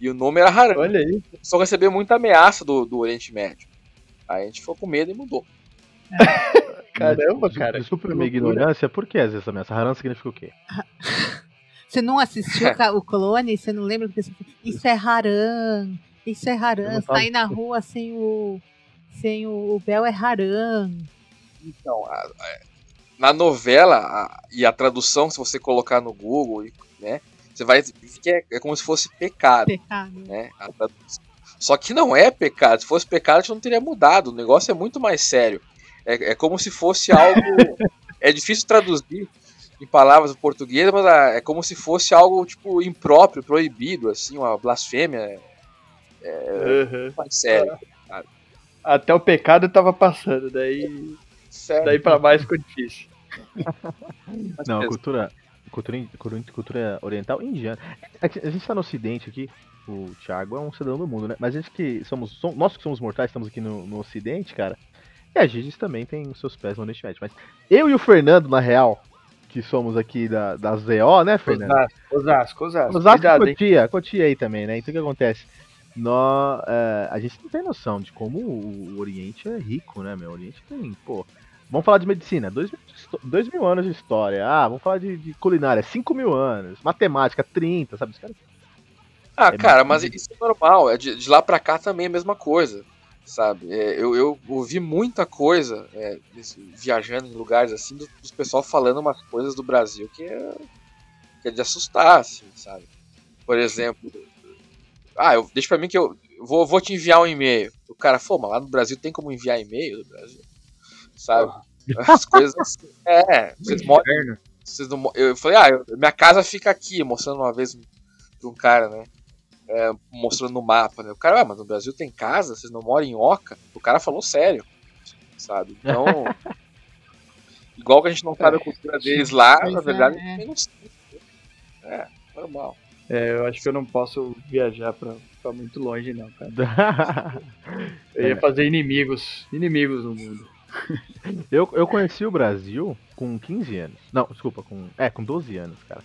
E o nome era Haran. Olha aí. Só recebeu muita ameaça do, do Oriente Médio. Aí a gente ficou com medo e mudou. Caramba, cara. Desculpa a minha ignorância, por que às vezes essa ameaça? Haran significa o quê? Você não assistiu o clone? Você não lembra do que Isso é Haran. Isso é Haran. Sair na rua sem o. Sem o, o Bel é Haran. Então, a, a, na novela a, e a tradução, se você colocar no Google, né? Você vai que é, é como se fosse pecado. Pecado. Né? Só que não é pecado. Se fosse pecado, a gente não teria mudado. O negócio é muito mais sério. É, é como se fosse algo. é difícil traduzir em palavras portuguesas, mas ah, é como se fosse algo tipo impróprio, proibido, assim, uma blasfêmia. É, uhum. mais sério. Até o pecado tava passando, daí. Sério? Daí pra mais ficou difícil. Não, cultura, Cultura, cultura oriental indiana. É a gente está no ocidente aqui, o Thiago é um cidadão do mundo, né? Mas a gente que somos, somos nós que somos mortais, estamos aqui no, no ocidente, cara. E a gente também tem os seus pés no Oriente Médio. Mas eu e o Fernando, na real, que somos aqui da, da ZO, né, Fernando? Osasco, Osasco. Osasco Cuidado, Cotia, Cotia aí também, né? Então o que acontece? Nós, é, a gente não tem noção de como o Oriente é rico, né, meu? O Oriente tem, pô, Vamos falar de medicina, dois, dois mil anos de história. Ah, vamos falar de, de culinária, cinco mil anos. Matemática, 30, sabe? Cara... Ah, é cara, mas isso é normal. É de, de, lá pra cá também é a mesma coisa, sabe? É, eu, eu ouvi muita coisa é, viajando em lugares assim, dos do pessoal falando umas coisas do Brasil que é, que é de assustar, assim, sabe? Por exemplo, ah, eu, deixa pra mim que eu vou, vou te enviar um e-mail. cara, pô, mas lá no Brasil tem como enviar e-mail do Brasil, sabe? As coisas. Assim, é, vocês moram. Vocês não, eu falei, ah, eu, minha casa fica aqui, mostrando uma vez pra um cara, né? É, mostrando no mapa, né? O cara, ah, mas no Brasil tem casa, vocês não moram em Oca? O cara falou sério, sabe? Então. igual que a gente não sabe a cultura deles lá, na verdade, é. a gente não sabe. É, normal. É, eu acho que eu não posso viajar pra, pra muito longe, não, cara. eu ia fazer inimigos, inimigos no mundo. eu, eu conheci o Brasil com 15 anos. Não, desculpa, com. É, com 12 anos, cara.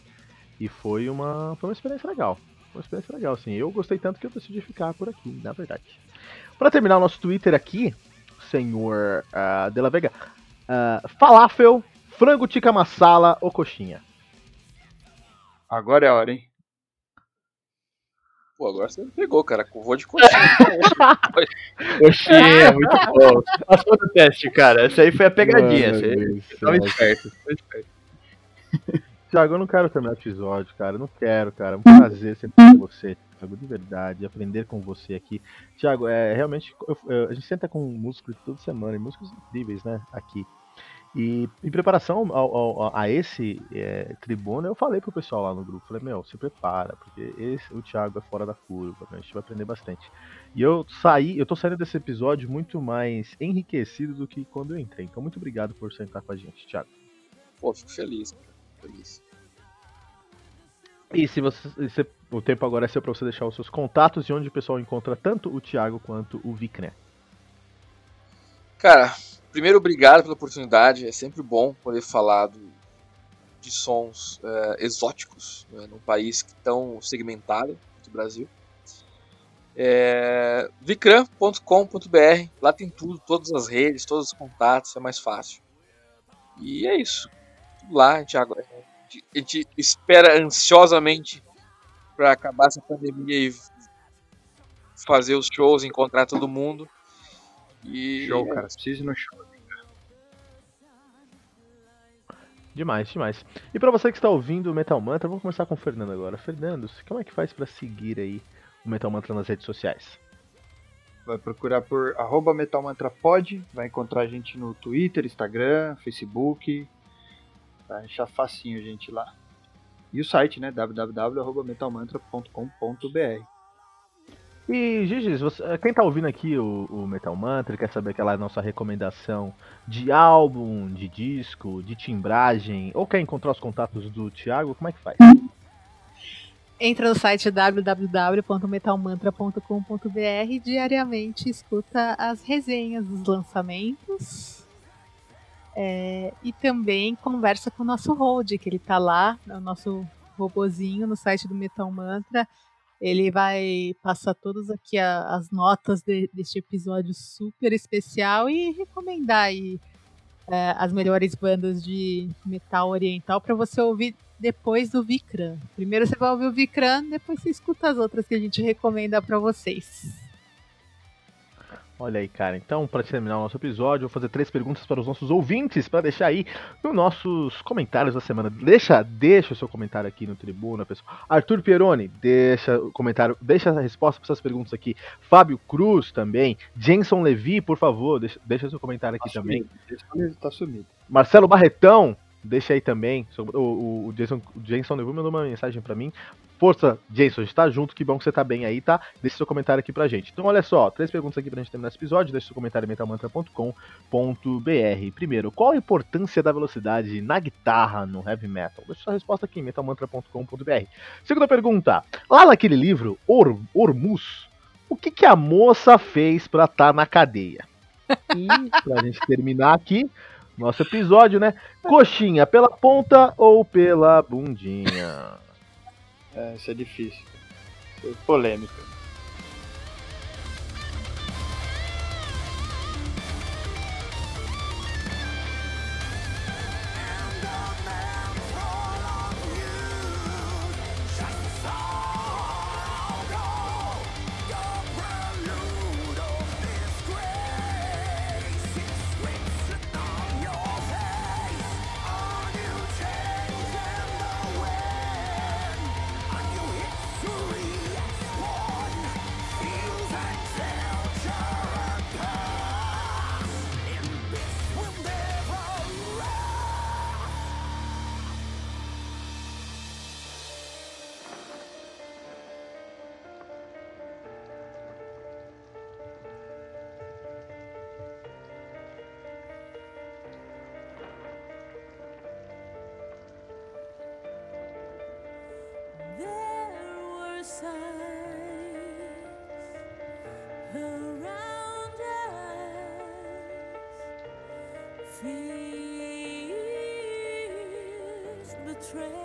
E foi uma. Foi uma experiência legal. Uma experiência legal, assim. Eu gostei tanto que eu decidi ficar por aqui, na verdade. Para terminar o nosso Twitter aqui, senhor uh, De La Vega. Uh, falafel, frango tikka masala ou coxinha? Agora é a hora, hein? Pô, agora você me pegou, cara. Vou de coxinha. coxinha, muito bom. Passou no teste, cara. Essa aí foi a pegadinha. Você tava esperto, tava esperto. Tiago, eu não quero terminar o episódio, cara. Eu não quero, cara. É um prazer sempre com você, Tiago, de verdade. Aprender com você aqui. Tiago, é realmente. Eu, eu, a gente senta com músicos toda semana, e músicos incríveis, né? Aqui. E em preparação ao, ao, a esse é, tribuna, eu falei pro pessoal lá no grupo, falei, meu, se prepara, porque esse, o Thiago é fora da curva, a gente vai aprender bastante. E eu saí, eu tô saindo desse episódio muito mais enriquecido do que quando eu entrei. Então, muito obrigado por sentar com a gente, Thiago. Pô, fico feliz, cara. E se você, se, o tempo agora é seu para você deixar os seus contatos e onde o pessoal encontra tanto o Thiago quanto o Vic, né? Cara, primeiro, obrigado pela oportunidade. É sempre bom poder falar do, de sons é, exóticos né, num país tão segmentado do Brasil. É, vicram.com.br, lá tem tudo, todas as redes, todos os contatos, é mais fácil. E é isso. Lá a gente, a gente espera ansiosamente para acabar essa pandemia e fazer os shows, encontrar todo mundo. E show, cara. Preciso no show. Demais, demais. E para você que está ouvindo o Metal Mantra, vamos começar com o Fernando agora. Fernando, como é que faz para seguir aí o Metal Mantra nas redes sociais? Vai procurar por arroba metalmantrapod, vai encontrar a gente no Twitter, Instagram, Facebook. Vai achar facinho a gente lá. E o site, né? www.metalmantra.com.br e, Gigi, você, quem tá ouvindo aqui o, o, Metal Mantra quer saber aquela nossa recomendação de álbum, de disco, de timbragem, ou quer encontrar os contatos do Thiago, como é que faz? Entra no site www.metalmantra.com.br e diariamente escuta as resenhas dos lançamentos. É, e também conversa com o nosso Hold, que ele tá lá, o nosso robozinho no site do Metal Mantra ele vai passar todas aqui a, as notas de, deste episódio super especial e recomendar aí é, as melhores bandas de metal oriental para você ouvir depois do Vikram. Primeiro você vai ouvir o Vikram, depois você escuta as outras que a gente recomenda para vocês. Olha aí, cara. Então, para terminar o nosso episódio, eu vou fazer três perguntas para os nossos ouvintes, para deixar aí nos nossos comentários da semana. Deixa, deixa o seu comentário aqui no Tribuna, pessoal. Arthur Pieroni, deixa o comentário, deixa a resposta para essas perguntas aqui. Fábio Cruz também. Jenson Levi, por favor, deixa, deixa seu comentário aqui tá também. Sumido, tá sumido. Marcelo Barretão, deixa aí também. O, o, o Jason, o Jason Levi mandou uma mensagem para mim. Força, Jason, a gente tá junto, que bom que você tá bem aí, tá? Deixe seu comentário aqui pra gente. Então, olha só, três perguntas aqui pra gente terminar esse episódio. Deixe seu comentário em metalmantra.com.br. Primeiro, qual a importância da velocidade na guitarra no heavy metal? Deixe sua resposta aqui em metalmantra.com.br. Segunda pergunta, lá naquele livro, Or Ormus, o que, que a moça fez pra estar tá na cadeia? E, pra gente terminar aqui, nosso episódio, né? Coxinha pela ponta ou pela bundinha? É, isso é difícil. Isso é feels betrayed.